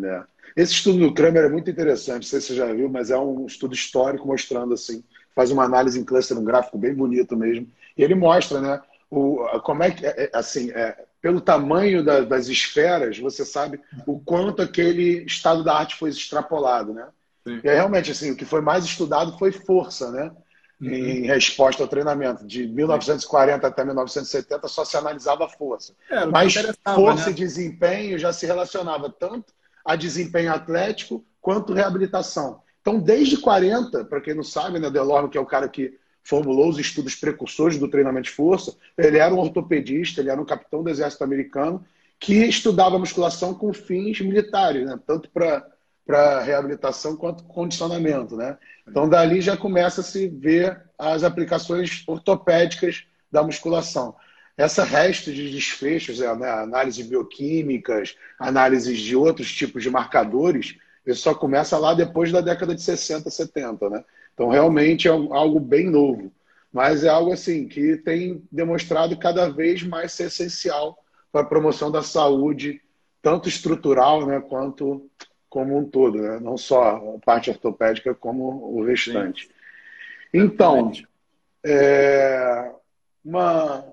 É. Esse estudo do Kramer é muito interessante, não sei se você já viu, mas é um estudo histórico mostrando assim faz uma análise em cluster, um gráfico bem bonito mesmo. E ele mostra, né, o, como é que, é, é, assim, é, pelo tamanho da, das esferas, você sabe o quanto aquele estado da arte foi extrapolado, né? Sim. E realmente, assim, o que foi mais estudado foi força, né? Uhum. Em resposta ao treinamento. De 1940 até 1970 só se analisava força. É, Mas força né? e desempenho já se relacionava tanto a desempenho atlético quanto reabilitação. Então, desde 40, para quem não sabe, né, Delorme, que é o cara que formulou os estudos precursores do treinamento de força, ele era um ortopedista, ele era um capitão do exército americano que estudava musculação com fins militares, né, tanto para reabilitação quanto condicionamento. Né? Então, dali já começa a se ver as aplicações ortopédicas da musculação. Essa resto de desfechos, né, análises bioquímicas, análises de outros tipos de marcadores, isso só começa lá depois da década de 60, 70, né? Então, realmente é algo bem novo. Mas é algo assim que tem demonstrado cada vez mais ser essencial para a promoção da saúde, tanto estrutural né, quanto como um todo, né? não só a parte ortopédica, como o restante. Sim. Então, é, uma,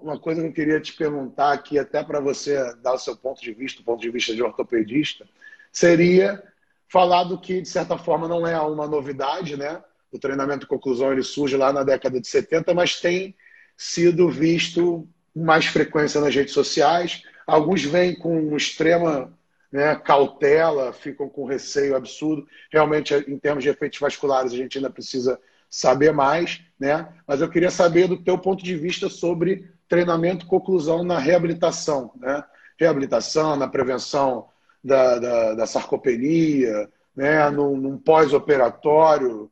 uma coisa que eu queria te perguntar aqui, até para você dar o seu ponto de vista, o ponto de vista de ortopedista, seria falado que, de certa forma, não é uma novidade, né? O treinamento de conclusão ele surge lá na década de 70, mas tem sido visto com mais frequência nas redes sociais. Alguns vêm com extrema né, cautela, ficam com receio absurdo. Realmente, em termos de efeitos vasculares, a gente ainda precisa saber mais, né? Mas eu queria saber do teu ponto de vista sobre treinamento conclusão na reabilitação, né? Reabilitação, na prevenção da, da, da sarcopenia, né, num, num pós-operatório,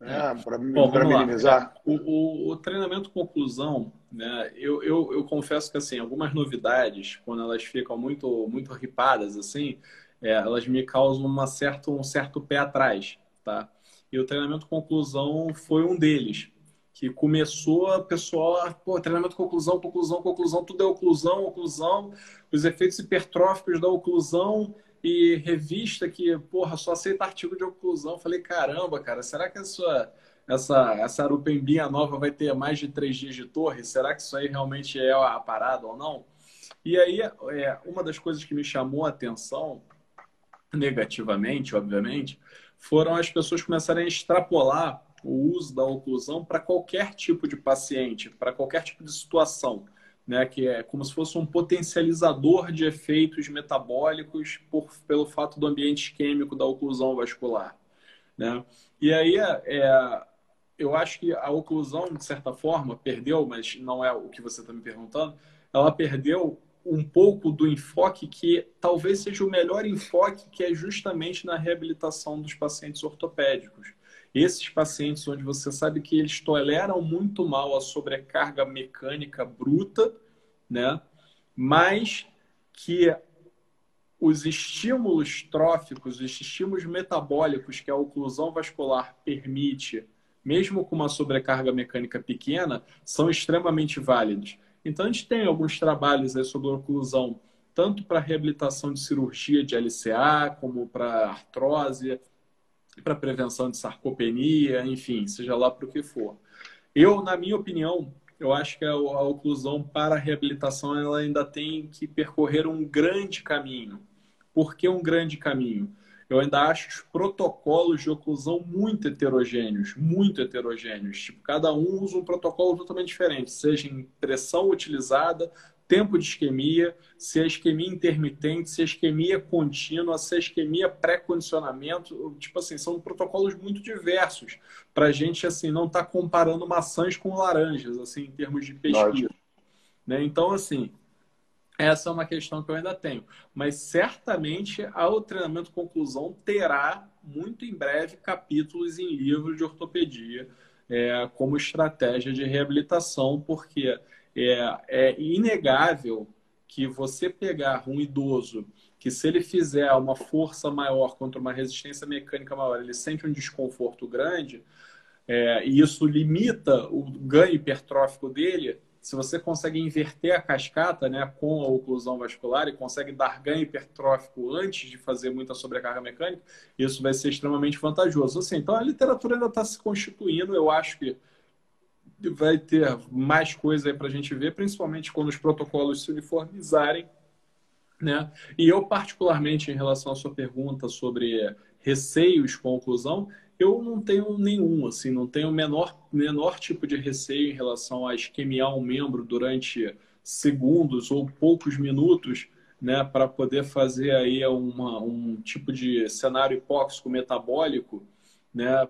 né, é. para minimizar? O, o, o, treinamento conclusão, né, eu, eu, eu, confesso que assim, algumas novidades, quando elas ficam muito, muito ripadas, assim, é, elas me causam uma certa, um certo pé atrás. Tá? E o treinamento conclusão foi um deles que começou a pessoa, pô, treinamento conclusão, conclusão, conclusão, tudo é oclusão, oclusão, os efeitos hipertróficos da oclusão e revista que, porra, só aceita artigo de oclusão. Falei, caramba, cara, será que essa, essa, essa arupembinha nova vai ter mais de três dias de torre? Será que isso aí realmente é a parada ou não? E aí, é, uma das coisas que me chamou a atenção, negativamente, obviamente, foram as pessoas começarem a extrapolar o uso da oclusão para qualquer tipo de paciente, para qualquer tipo de situação, né? que é como se fosse um potencializador de efeitos metabólicos por, pelo fato do ambiente químico da oclusão vascular. Né? E aí, é, eu acho que a oclusão, de certa forma, perdeu, mas não é o que você está me perguntando, ela perdeu um pouco do enfoque que talvez seja o melhor enfoque, que é justamente na reabilitação dos pacientes ortopédicos esses pacientes onde você sabe que eles toleram muito mal a sobrecarga mecânica bruta, né? Mas que os estímulos tróficos, os estímulos metabólicos que a oclusão vascular permite, mesmo com uma sobrecarga mecânica pequena, são extremamente válidos. Então, a gente tem alguns trabalhos sobre oclusão tanto para reabilitação de cirurgia de LCA, como para artrose, para prevenção de sarcopenia, enfim, seja lá para o que for. Eu, na minha opinião, eu acho que a, oclusão para a reabilitação ela ainda tem que percorrer um grande caminho. Por que um grande caminho? Eu ainda acho os protocolos de oclusão muito heterogêneos, muito heterogêneos. Tipo, cada um usa um protocolo totalmente diferente, seja em pressão utilizada, tempo de isquemia, se a isquemia intermitente, se a isquemia contínua, se a isquemia pré-condicionamento, tipo assim, são protocolos muito diversos para a gente assim não estar tá comparando maçãs com laranjas, assim, em termos de pesquisa. Né? Então, assim, essa é uma questão que eu ainda tenho. Mas certamente o treinamento conclusão terá muito em breve capítulos em livros de ortopedia é, como estratégia de reabilitação, porque é, é inegável que você pegar um idoso que se ele fizer uma força maior contra uma resistência mecânica maior, ele sente um desconforto grande, é, e isso limita o ganho hipertrófico dele, se você consegue inverter a cascata né, com a oclusão vascular e consegue dar ganho hipertrófico antes de fazer muita sobrecarga mecânica, isso vai ser extremamente vantajoso. Assim, então a literatura ainda está se constituindo, eu acho que vai ter mais coisa aí para a gente ver, principalmente quando os protocolos se uniformizarem. Né? E eu, particularmente, em relação à sua pergunta sobre receios com oclusão, eu não tenho nenhum, assim, não tenho menor, menor tipo de receio em relação a esquemiar um membro durante segundos ou poucos minutos, né, para poder fazer aí uma, um tipo de cenário hipóxico metabólico, né,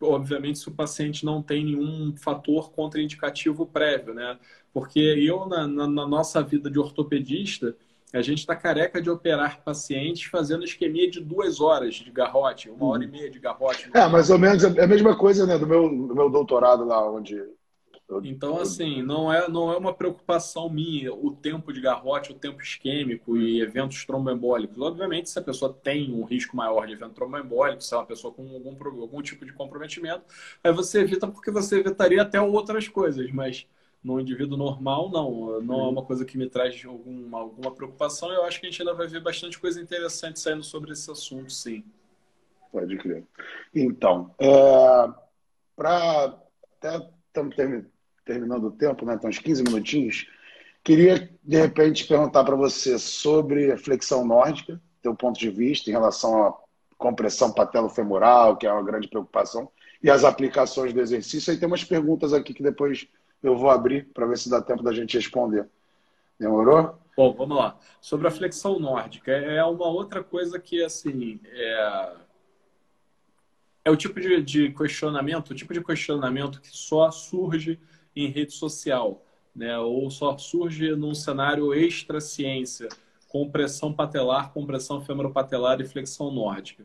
obviamente, se o paciente não tem nenhum fator contraindicativo prévio, né? Porque eu, na, na, na nossa vida de ortopedista, a gente está careca de operar pacientes fazendo isquemia de duas horas de garrote, uma hora e meia de garrote. É, mais ou menos é a mesma coisa né, do, meu, do meu doutorado lá, onde então, assim, não é, não é uma preocupação minha o tempo de garrote, o tempo isquêmico e eventos tromboembólicos. Obviamente, se a pessoa tem um risco maior de evento tromboembólico, se é uma pessoa com algum, algum tipo de comprometimento, aí você evita porque você evitaria até outras coisas, mas no indivíduo normal, não. Não é uma coisa que me traz alguma, alguma preocupação. Eu acho que a gente ainda vai ver bastante coisa interessante saindo sobre esse assunto, sim. Pode crer. Então, é, para até estamos terminando o tempo, né? Então, uns 15 minutinhos. Queria, de repente, perguntar para você sobre a flexão nórdica, teu ponto de vista em relação à compressão patelo-femoral, que é uma grande preocupação, e as aplicações do exercício. Aí tem umas perguntas aqui que depois eu vou abrir para ver se dá tempo da gente responder. Demorou? Bom, vamos lá. Sobre a flexão nórdica, é uma outra coisa que, assim, é, é o tipo de, de questionamento, o tipo de questionamento que só surge em rede social, né? ou só surge num cenário extra-ciência, compressão patelar, compressão femoropatelar e flexão nórdica.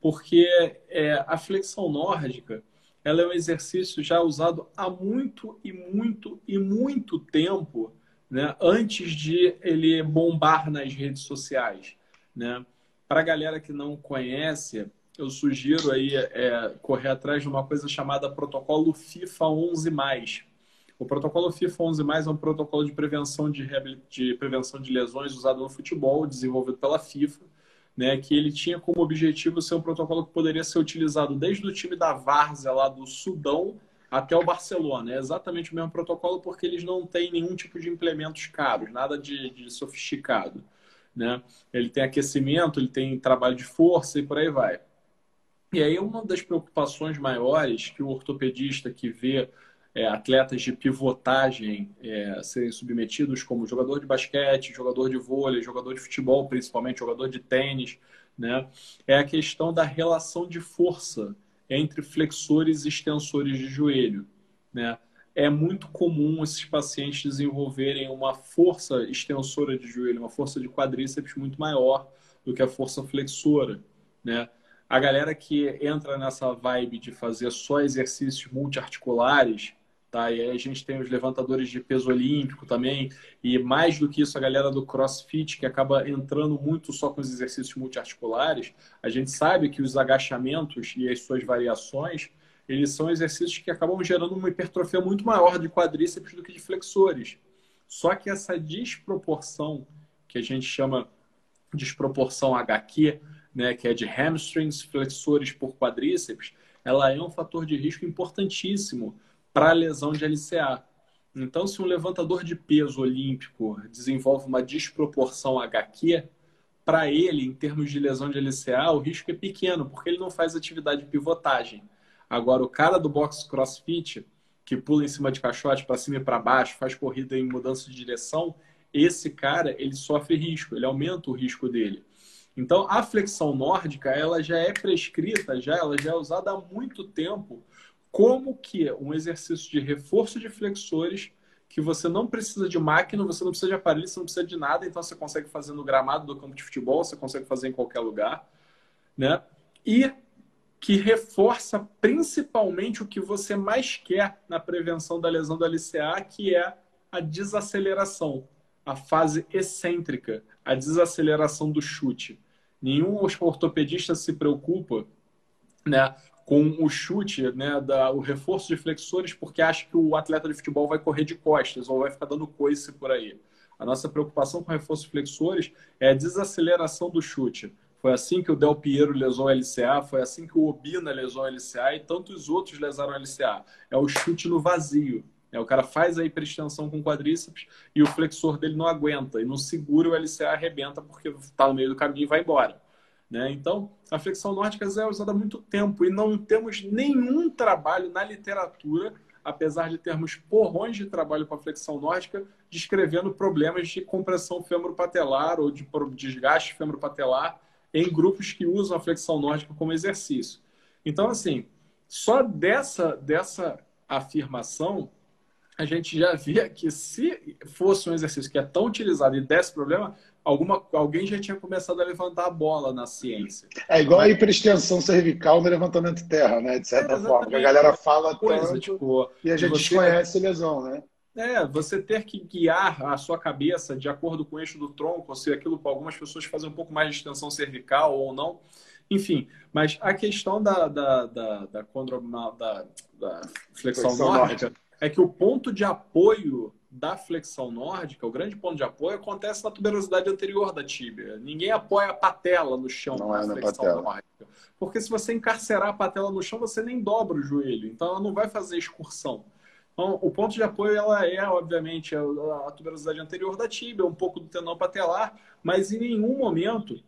Porque é, a flexão nórdica ela é um exercício já usado há muito e muito e muito tempo, né? antes de ele bombar nas redes sociais. Né? Para a galera que não conhece, eu sugiro aí é, correr atrás de uma coisa chamada protocolo FIFA 11+. O protocolo FIFA 11 é um protocolo de prevenção de, de prevenção de lesões usado no futebol, desenvolvido pela FIFA, né, que ele tinha como objetivo ser um protocolo que poderia ser utilizado desde o time da Várzea lá do Sudão até o Barcelona. É exatamente o mesmo protocolo porque eles não têm nenhum tipo de implementos caros, nada de, de sofisticado. Né? Ele tem aquecimento, ele tem trabalho de força e por aí vai. E aí uma das preocupações maiores que o ortopedista que vê é, atletas de pivotagem é, serem submetidos como jogador de basquete, jogador de vôlei, jogador de futebol, principalmente jogador de tênis, né? É a questão da relação de força entre flexores e extensores de joelho, né? É muito comum esses pacientes desenvolverem uma força extensora de joelho, uma força de quadríceps muito maior do que a força flexora, né? A galera que entra nessa vibe de fazer só exercícios multiarticulares, Tá? E aí a gente tem os levantadores de peso olímpico também, e mais do que isso, a galera do crossfit, que acaba entrando muito só com os exercícios multiarticulares. A gente sabe que os agachamentos e as suas variações, eles são exercícios que acabam gerando uma hipertrofia muito maior de quadríceps do que de flexores. Só que essa desproporção que a gente chama desproporção HQ, né, que é de hamstrings, flexores por quadríceps, ela é um fator de risco importantíssimo para lesão de LCA. Então, se um levantador de peso olímpico desenvolve uma desproporção HQ, para ele, em termos de lesão de LCA, o risco é pequeno, porque ele não faz atividade de pivotagem. Agora, o cara do box crossfit, que pula em cima de caixote para cima e para baixo, faz corrida em mudança de direção, esse cara, ele sofre risco, ele aumenta o risco dele. Então, a flexão nórdica, ela já é prescrita, já ela já é usada há muito tempo como que um exercício de reforço de flexores que você não precisa de máquina, você não precisa de aparelho, você não precisa de nada, então você consegue fazer no gramado do campo de futebol, você consegue fazer em qualquer lugar, né? E que reforça principalmente o que você mais quer na prevenção da lesão do LCA, que é a desaceleração, a fase excêntrica, a desaceleração do chute. Nenhum ortopedista se preocupa né, com o chute, né, da, o reforço de flexores, porque acha que o atleta de futebol vai correr de costas ou vai ficar dando coice por aí. A nossa preocupação com reforço de flexores é a desaceleração do chute. Foi assim que o Del Piero lesou o LCA, foi assim que o Obina lesou o LCA e tantos outros lesaram o LCA. É o chute no vazio. É, o cara faz a hiperextensão com o quadríceps e o flexor dele não aguenta e não segura o LCA arrebenta porque está no meio do caminho e vai embora. Né? Então, a flexão nórdica é usada há muito tempo e não temos nenhum trabalho na literatura, apesar de termos porrões de trabalho com a flexão nórdica, descrevendo problemas de compressão femoropatelar ou de desgaste femoropatelar em grupos que usam a flexão nórdica como exercício. Então, assim, só dessa, dessa afirmação, a gente já via que se fosse um exercício que é tão utilizado e desse problema, alguma, alguém já tinha começado a levantar a bola na ciência. É igual a hiperextensão cervical no levantamento de terra, né? De certa é, forma. A galera fala coisa, tanto tipo, e a gente você, desconhece lesão, né? É, você ter que guiar a sua cabeça de acordo com o eixo do tronco, se aquilo para algumas pessoas fazem um pouco mais de extensão cervical ou não. Enfim, mas a questão da, da, da, da, da, da flexão, flexão nórdica é que o ponto de apoio da flexão nórdica, o grande ponto de apoio acontece na tuberosidade anterior da tíbia. Ninguém apoia a patela no chão não na é flexão patela. nórdica. Porque se você encarcerar a patela no chão, você nem dobra o joelho. Então ela não vai fazer excursão. Então, o ponto de apoio ela é, obviamente, a tuberosidade anterior da tíbia, um pouco do tendão patelar, mas em nenhum momento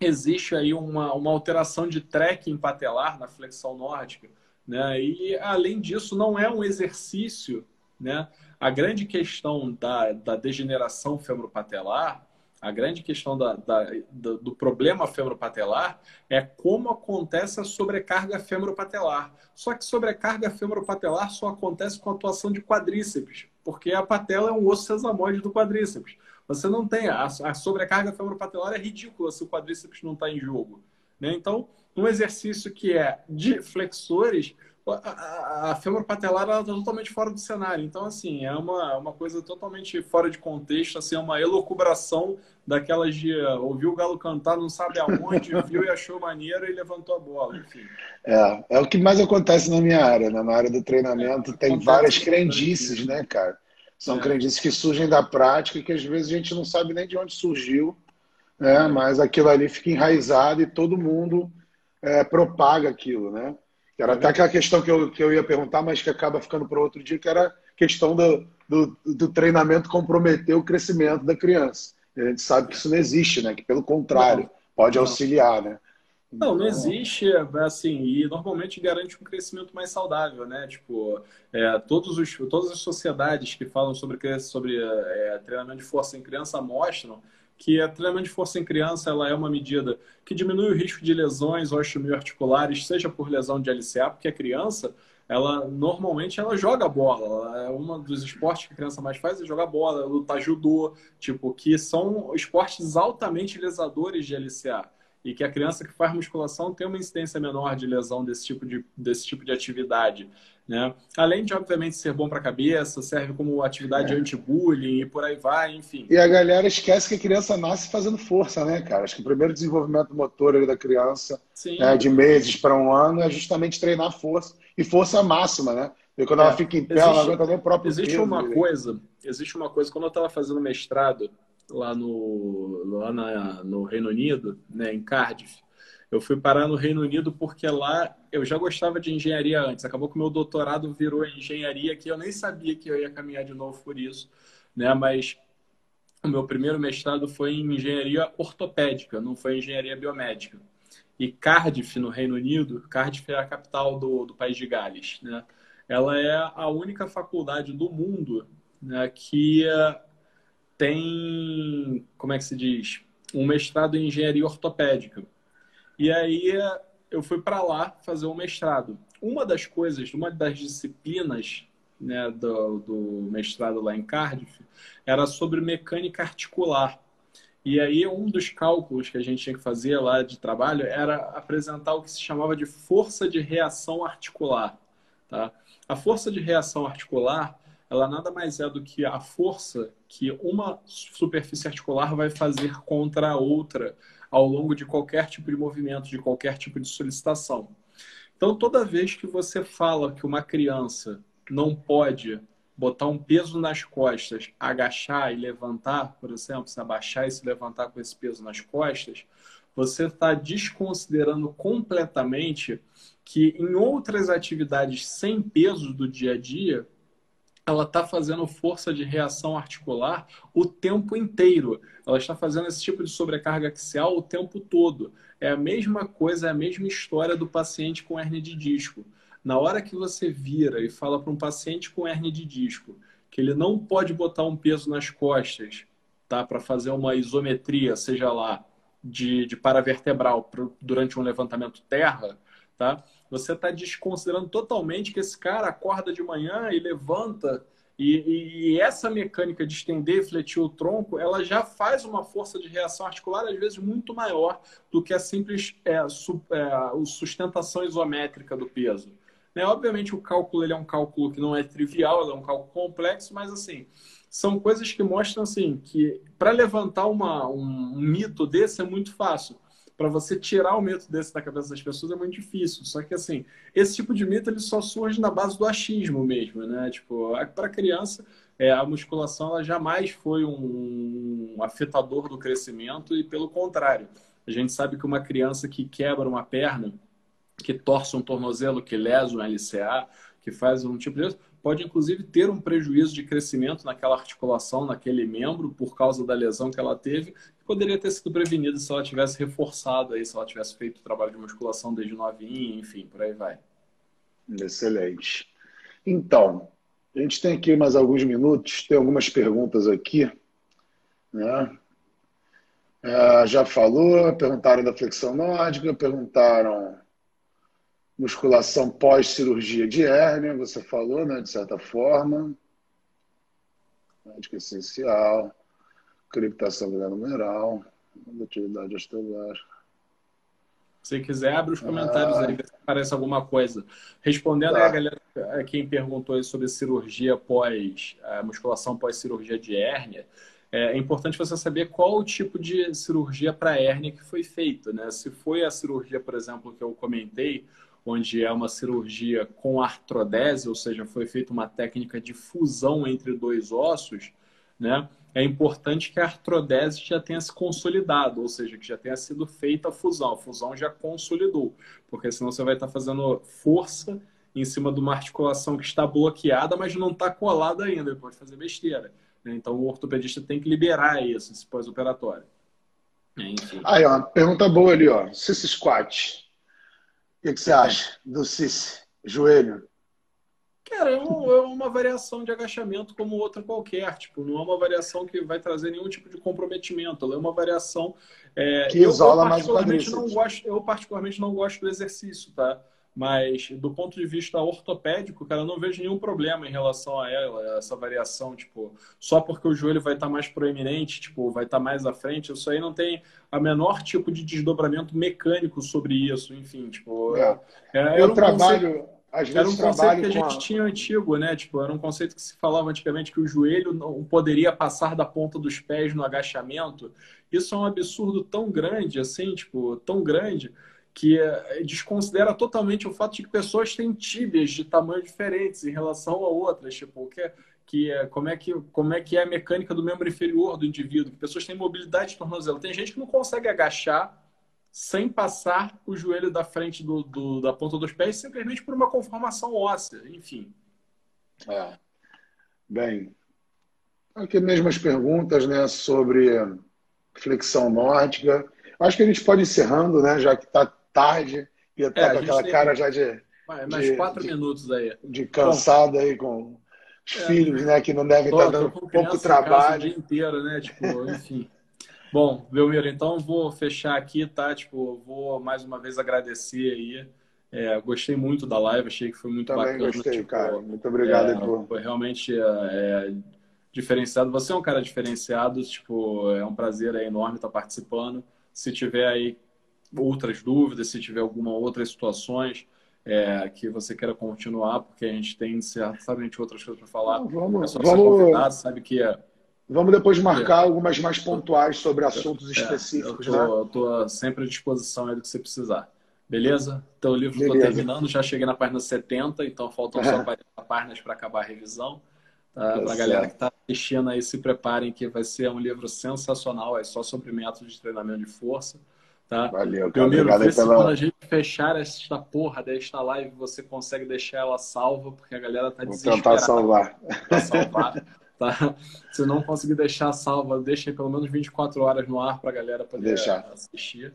existe aí uma, uma alteração de trekking patelar na flexão nórdica. Né? E, além disso, não é um exercício né? A grande questão da, da degeneração femoropatelar, a grande questão da, da, do problema femoropatelar é como acontece a sobrecarga femoropatelar. Só que sobrecarga femoropatelar só acontece com a atuação de quadríceps, porque a patela é um osso sesamoide do quadríceps. Você não tem. A, a sobrecarga femoropatelar é ridícula se o quadríceps não está em jogo. Né? Então, um exercício que é de flexores, a, a fêmur patelar está totalmente fora do cenário. Então, assim, é uma, uma coisa totalmente fora de contexto, assim, é uma elucubração daquelas de uh, ouviu o galo cantar, não sabe aonde, viu e achou maneiro e levantou a bola, enfim. É, é o que mais acontece na minha área, né? Na área do treinamento é, tem várias crendices, né, cara? São é. crendices que surgem da prática e que às vezes a gente não sabe nem de onde surgiu, né? Mas aquilo ali fica enraizado e todo mundo é, propaga aquilo, né? Era até aquela questão que eu, que eu ia perguntar, mas que acaba ficando para outro dia, que era a questão do, do, do, treinamento comprometer o crescimento da criança. E a gente sabe que isso não existe, né? Que pelo contrário, não, pode não. auxiliar, né? Não, não existe, assim, e normalmente garante um crescimento mais saudável, né? Tipo, é, todos os, todas as sociedades que falam sobre, sobre é, treinamento de força em criança mostram que a treinamento de força em criança ela é uma medida que diminui o risco de lesões osteoarticulares, seja por lesão de LCA, porque a criança, ela normalmente ela joga bola. É um dos esportes que a criança mais faz é jogar bola, lutar judô, tipo, que são esportes altamente lesadores de LCA e que a criança que faz musculação tem uma incidência menor de lesão desse tipo de, desse tipo de atividade. Né? Além de, obviamente, ser bom para a cabeça, serve como atividade é. anti-bullying e por aí vai, enfim. E a galera esquece que a criança nasce fazendo força, né, cara? Acho que o primeiro desenvolvimento motor da criança, né, de meses para um ano, é justamente treinar força. E força máxima, né? Porque quando é. ela fica em pé, existe, ela aguenta nem o próprio Existe peso, uma coisa, existe uma coisa, quando eu estava fazendo mestrado, lá no, lá na, no Reino Unido, né, em Cardiff. Eu fui parar no Reino Unido porque lá eu já gostava de engenharia antes. Acabou que meu doutorado virou engenharia, que eu nem sabia que eu ia caminhar de novo por isso, né? Mas o meu primeiro mestrado foi em engenharia ortopédica, não foi engenharia biomédica. E Cardiff, no Reino Unido, Cardiff é a capital do, do país de Gales, né? Ela é a única faculdade do mundo né, que tem, como é que se diz, um mestrado em engenharia ortopédica. E aí eu fui para lá fazer um mestrado. Uma das coisas, uma das disciplinas né, do, do mestrado lá em Cardiff era sobre mecânica articular. E aí um dos cálculos que a gente tinha que fazer lá de trabalho era apresentar o que se chamava de força de reação articular. Tá? A força de reação articular ela nada mais é do que a força que uma superfície articular vai fazer contra a outra ao longo de qualquer tipo de movimento, de qualquer tipo de solicitação. Então, toda vez que você fala que uma criança não pode botar um peso nas costas, agachar e levantar, por exemplo, se abaixar e se levantar com esse peso nas costas, você está desconsiderando completamente que em outras atividades sem peso do dia a dia, ela está fazendo força de reação articular o tempo inteiro. Ela está fazendo esse tipo de sobrecarga axial o tempo todo. É a mesma coisa, é a mesma história do paciente com hernia de disco. Na hora que você vira e fala para um paciente com hernia de disco que ele não pode botar um peso nas costas, tá, para fazer uma isometria, seja lá de, de paravertebral durante um levantamento terra, tá? Você está desconsiderando totalmente que esse cara acorda de manhã e levanta e, e, essa mecânica de estender e fletir o tronco, ela já faz uma força de reação articular, às vezes, muito maior do que a simples é, su, é, sustentação isométrica do peso. Né? Obviamente, o cálculo ele é um cálculo que não é trivial, é um cálculo complexo, mas assim, são coisas que mostram assim que para levantar uma, um mito desse é muito fácil para você tirar o mito desse da cabeça das pessoas é muito difícil. Só que, assim, esse tipo de mito ele só surge na base do achismo mesmo, né? Tipo, para criança, é, a musculação ela jamais foi um, um afetador do crescimento e, pelo contrário, a gente sabe que uma criança que quebra uma perna, que torce um tornozelo, que lesa um LCA, que faz um tipo de pode inclusive ter um prejuízo de crescimento naquela articulação, naquele membro, por causa da lesão que ela teve, poderia ter sido prevenida se ela tivesse reforçado aí, se ela tivesse feito o trabalho de musculação desde novinha, enfim, por aí vai. Excelente. Então, a gente tem aqui mais alguns minutos, tem algumas perguntas aqui. Né? É, já falou, perguntaram da flexão nórdica, perguntaram musculação pós-cirurgia de hérnia, você falou, né, de certa forma. Médica essencial, criptação numeral, atividade osteológica. Se quiser, abre os comentários ah. aí, se aparece alguma coisa. Respondendo tá. a galera, quem perguntou sobre cirurgia pós, musculação pós-cirurgia de hérnia, é importante você saber qual o tipo de cirurgia para hérnia que foi feita, né? Se foi a cirurgia, por exemplo, que eu comentei, onde é uma cirurgia com artrodese, ou seja, foi feita uma técnica de fusão entre dois ossos, né? É importante que a artrodese já tenha se consolidado, ou seja, que já tenha sido feita a fusão. A fusão já consolidou, porque senão você vai estar fazendo força em cima de uma articulação que está bloqueada, mas não está colada ainda, pode fazer besteira. Né? Então o ortopedista tem que liberar isso, esse pós-operatório. Enfim. Aí, ó, pergunta boa ali, ó. Cis squat o que, que, você acha do CIS? Joelho? Cara, é, um, é, uma variação de agachamento como outra qualquer. Tipo, não é uma variação que vai trazer nenhum tipo de comprometimento. Ela é uma variação. É, que isola eu, eu mais o quadríceps. Não gosto, eu, particularmente, não gosto do exercício, tá? Mas, do ponto de vista ortopédico, cara, eu não vejo nenhum problema em relação a ela, essa variação, tipo, só porque o joelho vai estar tá mais proeminente, tipo, vai estar tá mais à frente, isso aí não tem a menor tipo de desdobramento mecânico sobre isso, enfim, tipo... É. É, eu um trabalho... Conceito... Às vezes era um conceito que a gente a... tinha antigo, né? Tipo, era um conceito que se falava antigamente que o joelho não poderia passar da ponta dos pés no agachamento. Isso é um absurdo tão grande, assim, tipo, tão grande, que é, desconsidera totalmente o fato de que pessoas têm tíbias de tamanho diferentes em relação a outras, tipo, que, que é como é que como é que é a mecânica do membro inferior do indivíduo. Pessoas têm mobilidade de tornozelo. Tem gente que não consegue agachar sem passar o joelho da frente do, do da ponta dos pés simplesmente por uma conformação óssea, enfim. É. Bem, aqui mesmas perguntas, né, sobre flexão nórdica. Acho que a gente pode ir encerrando, né, já que está tarde e está é, com aquela tem... cara já de mais, mais quatro de, minutos aí. De cansado aí com os é, filhos, né, que não devem estar tá dando pouco trabalho. O dia inteiro, né, tipo, enfim. Bom, Belmiro, então vou fechar aqui, tá? Tipo, vou mais uma vez agradecer aí. É, gostei muito da live, achei que foi muito Também bacana. gostei, tipo, cara. Muito obrigado, é, Foi realmente é, é, diferenciado. Você é um cara diferenciado, tipo, é um prazer é enorme estar participando. Se tiver aí outras dúvidas, se tiver alguma outras situações é, que você queira continuar, porque a gente tem certamente outras coisas para falar. Não, vamos, é só vamos, sabe que é Vamos depois marcar é. algumas mais pontuais sobre assuntos é, específicos. Eu tô, né? sempre à disposição aí do que você precisar. Beleza? Então, o livro estou terminando, já cheguei na página 70, então faltam só 40 páginas para acabar a revisão. Tá? Para a galera que está assistindo aí, se preparem que vai ser um livro sensacional, é só sobre métodos de treinamento de força. Tá? Valeu, cara. Meu amigo, se quando a gente fechar esta porra desta live, você consegue deixar ela salva, porque a galera tá Vou desesperada. tentar salvar. Pra salvar. Tá? Se não conseguir deixar salva, deixa pelo menos 24 horas no ar para a galera poder deixar. assistir.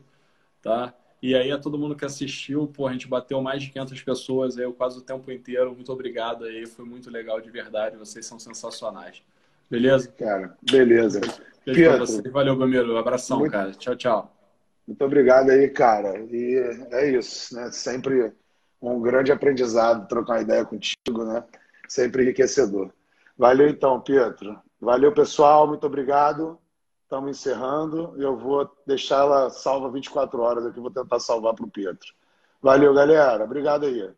Tá? E aí, a todo mundo que assistiu, pô, a gente bateu mais de 500 pessoas aí, quase o tempo inteiro. Muito obrigado aí, foi muito legal de verdade. Vocês são sensacionais. Beleza? Cara, beleza. Beijo Valeu, Gamiro. Abração, muito... cara. Tchau, tchau. Muito obrigado aí, cara. E é isso, né? Sempre um grande aprendizado trocar uma ideia contigo, né? Sempre enriquecedor. Valeu então, Pietro. Valeu, pessoal. Muito obrigado. Estamos encerrando. Eu vou deixar ela salva 24 horas aqui. Vou tentar salvar para o Pietro. Valeu, galera. Obrigado aí.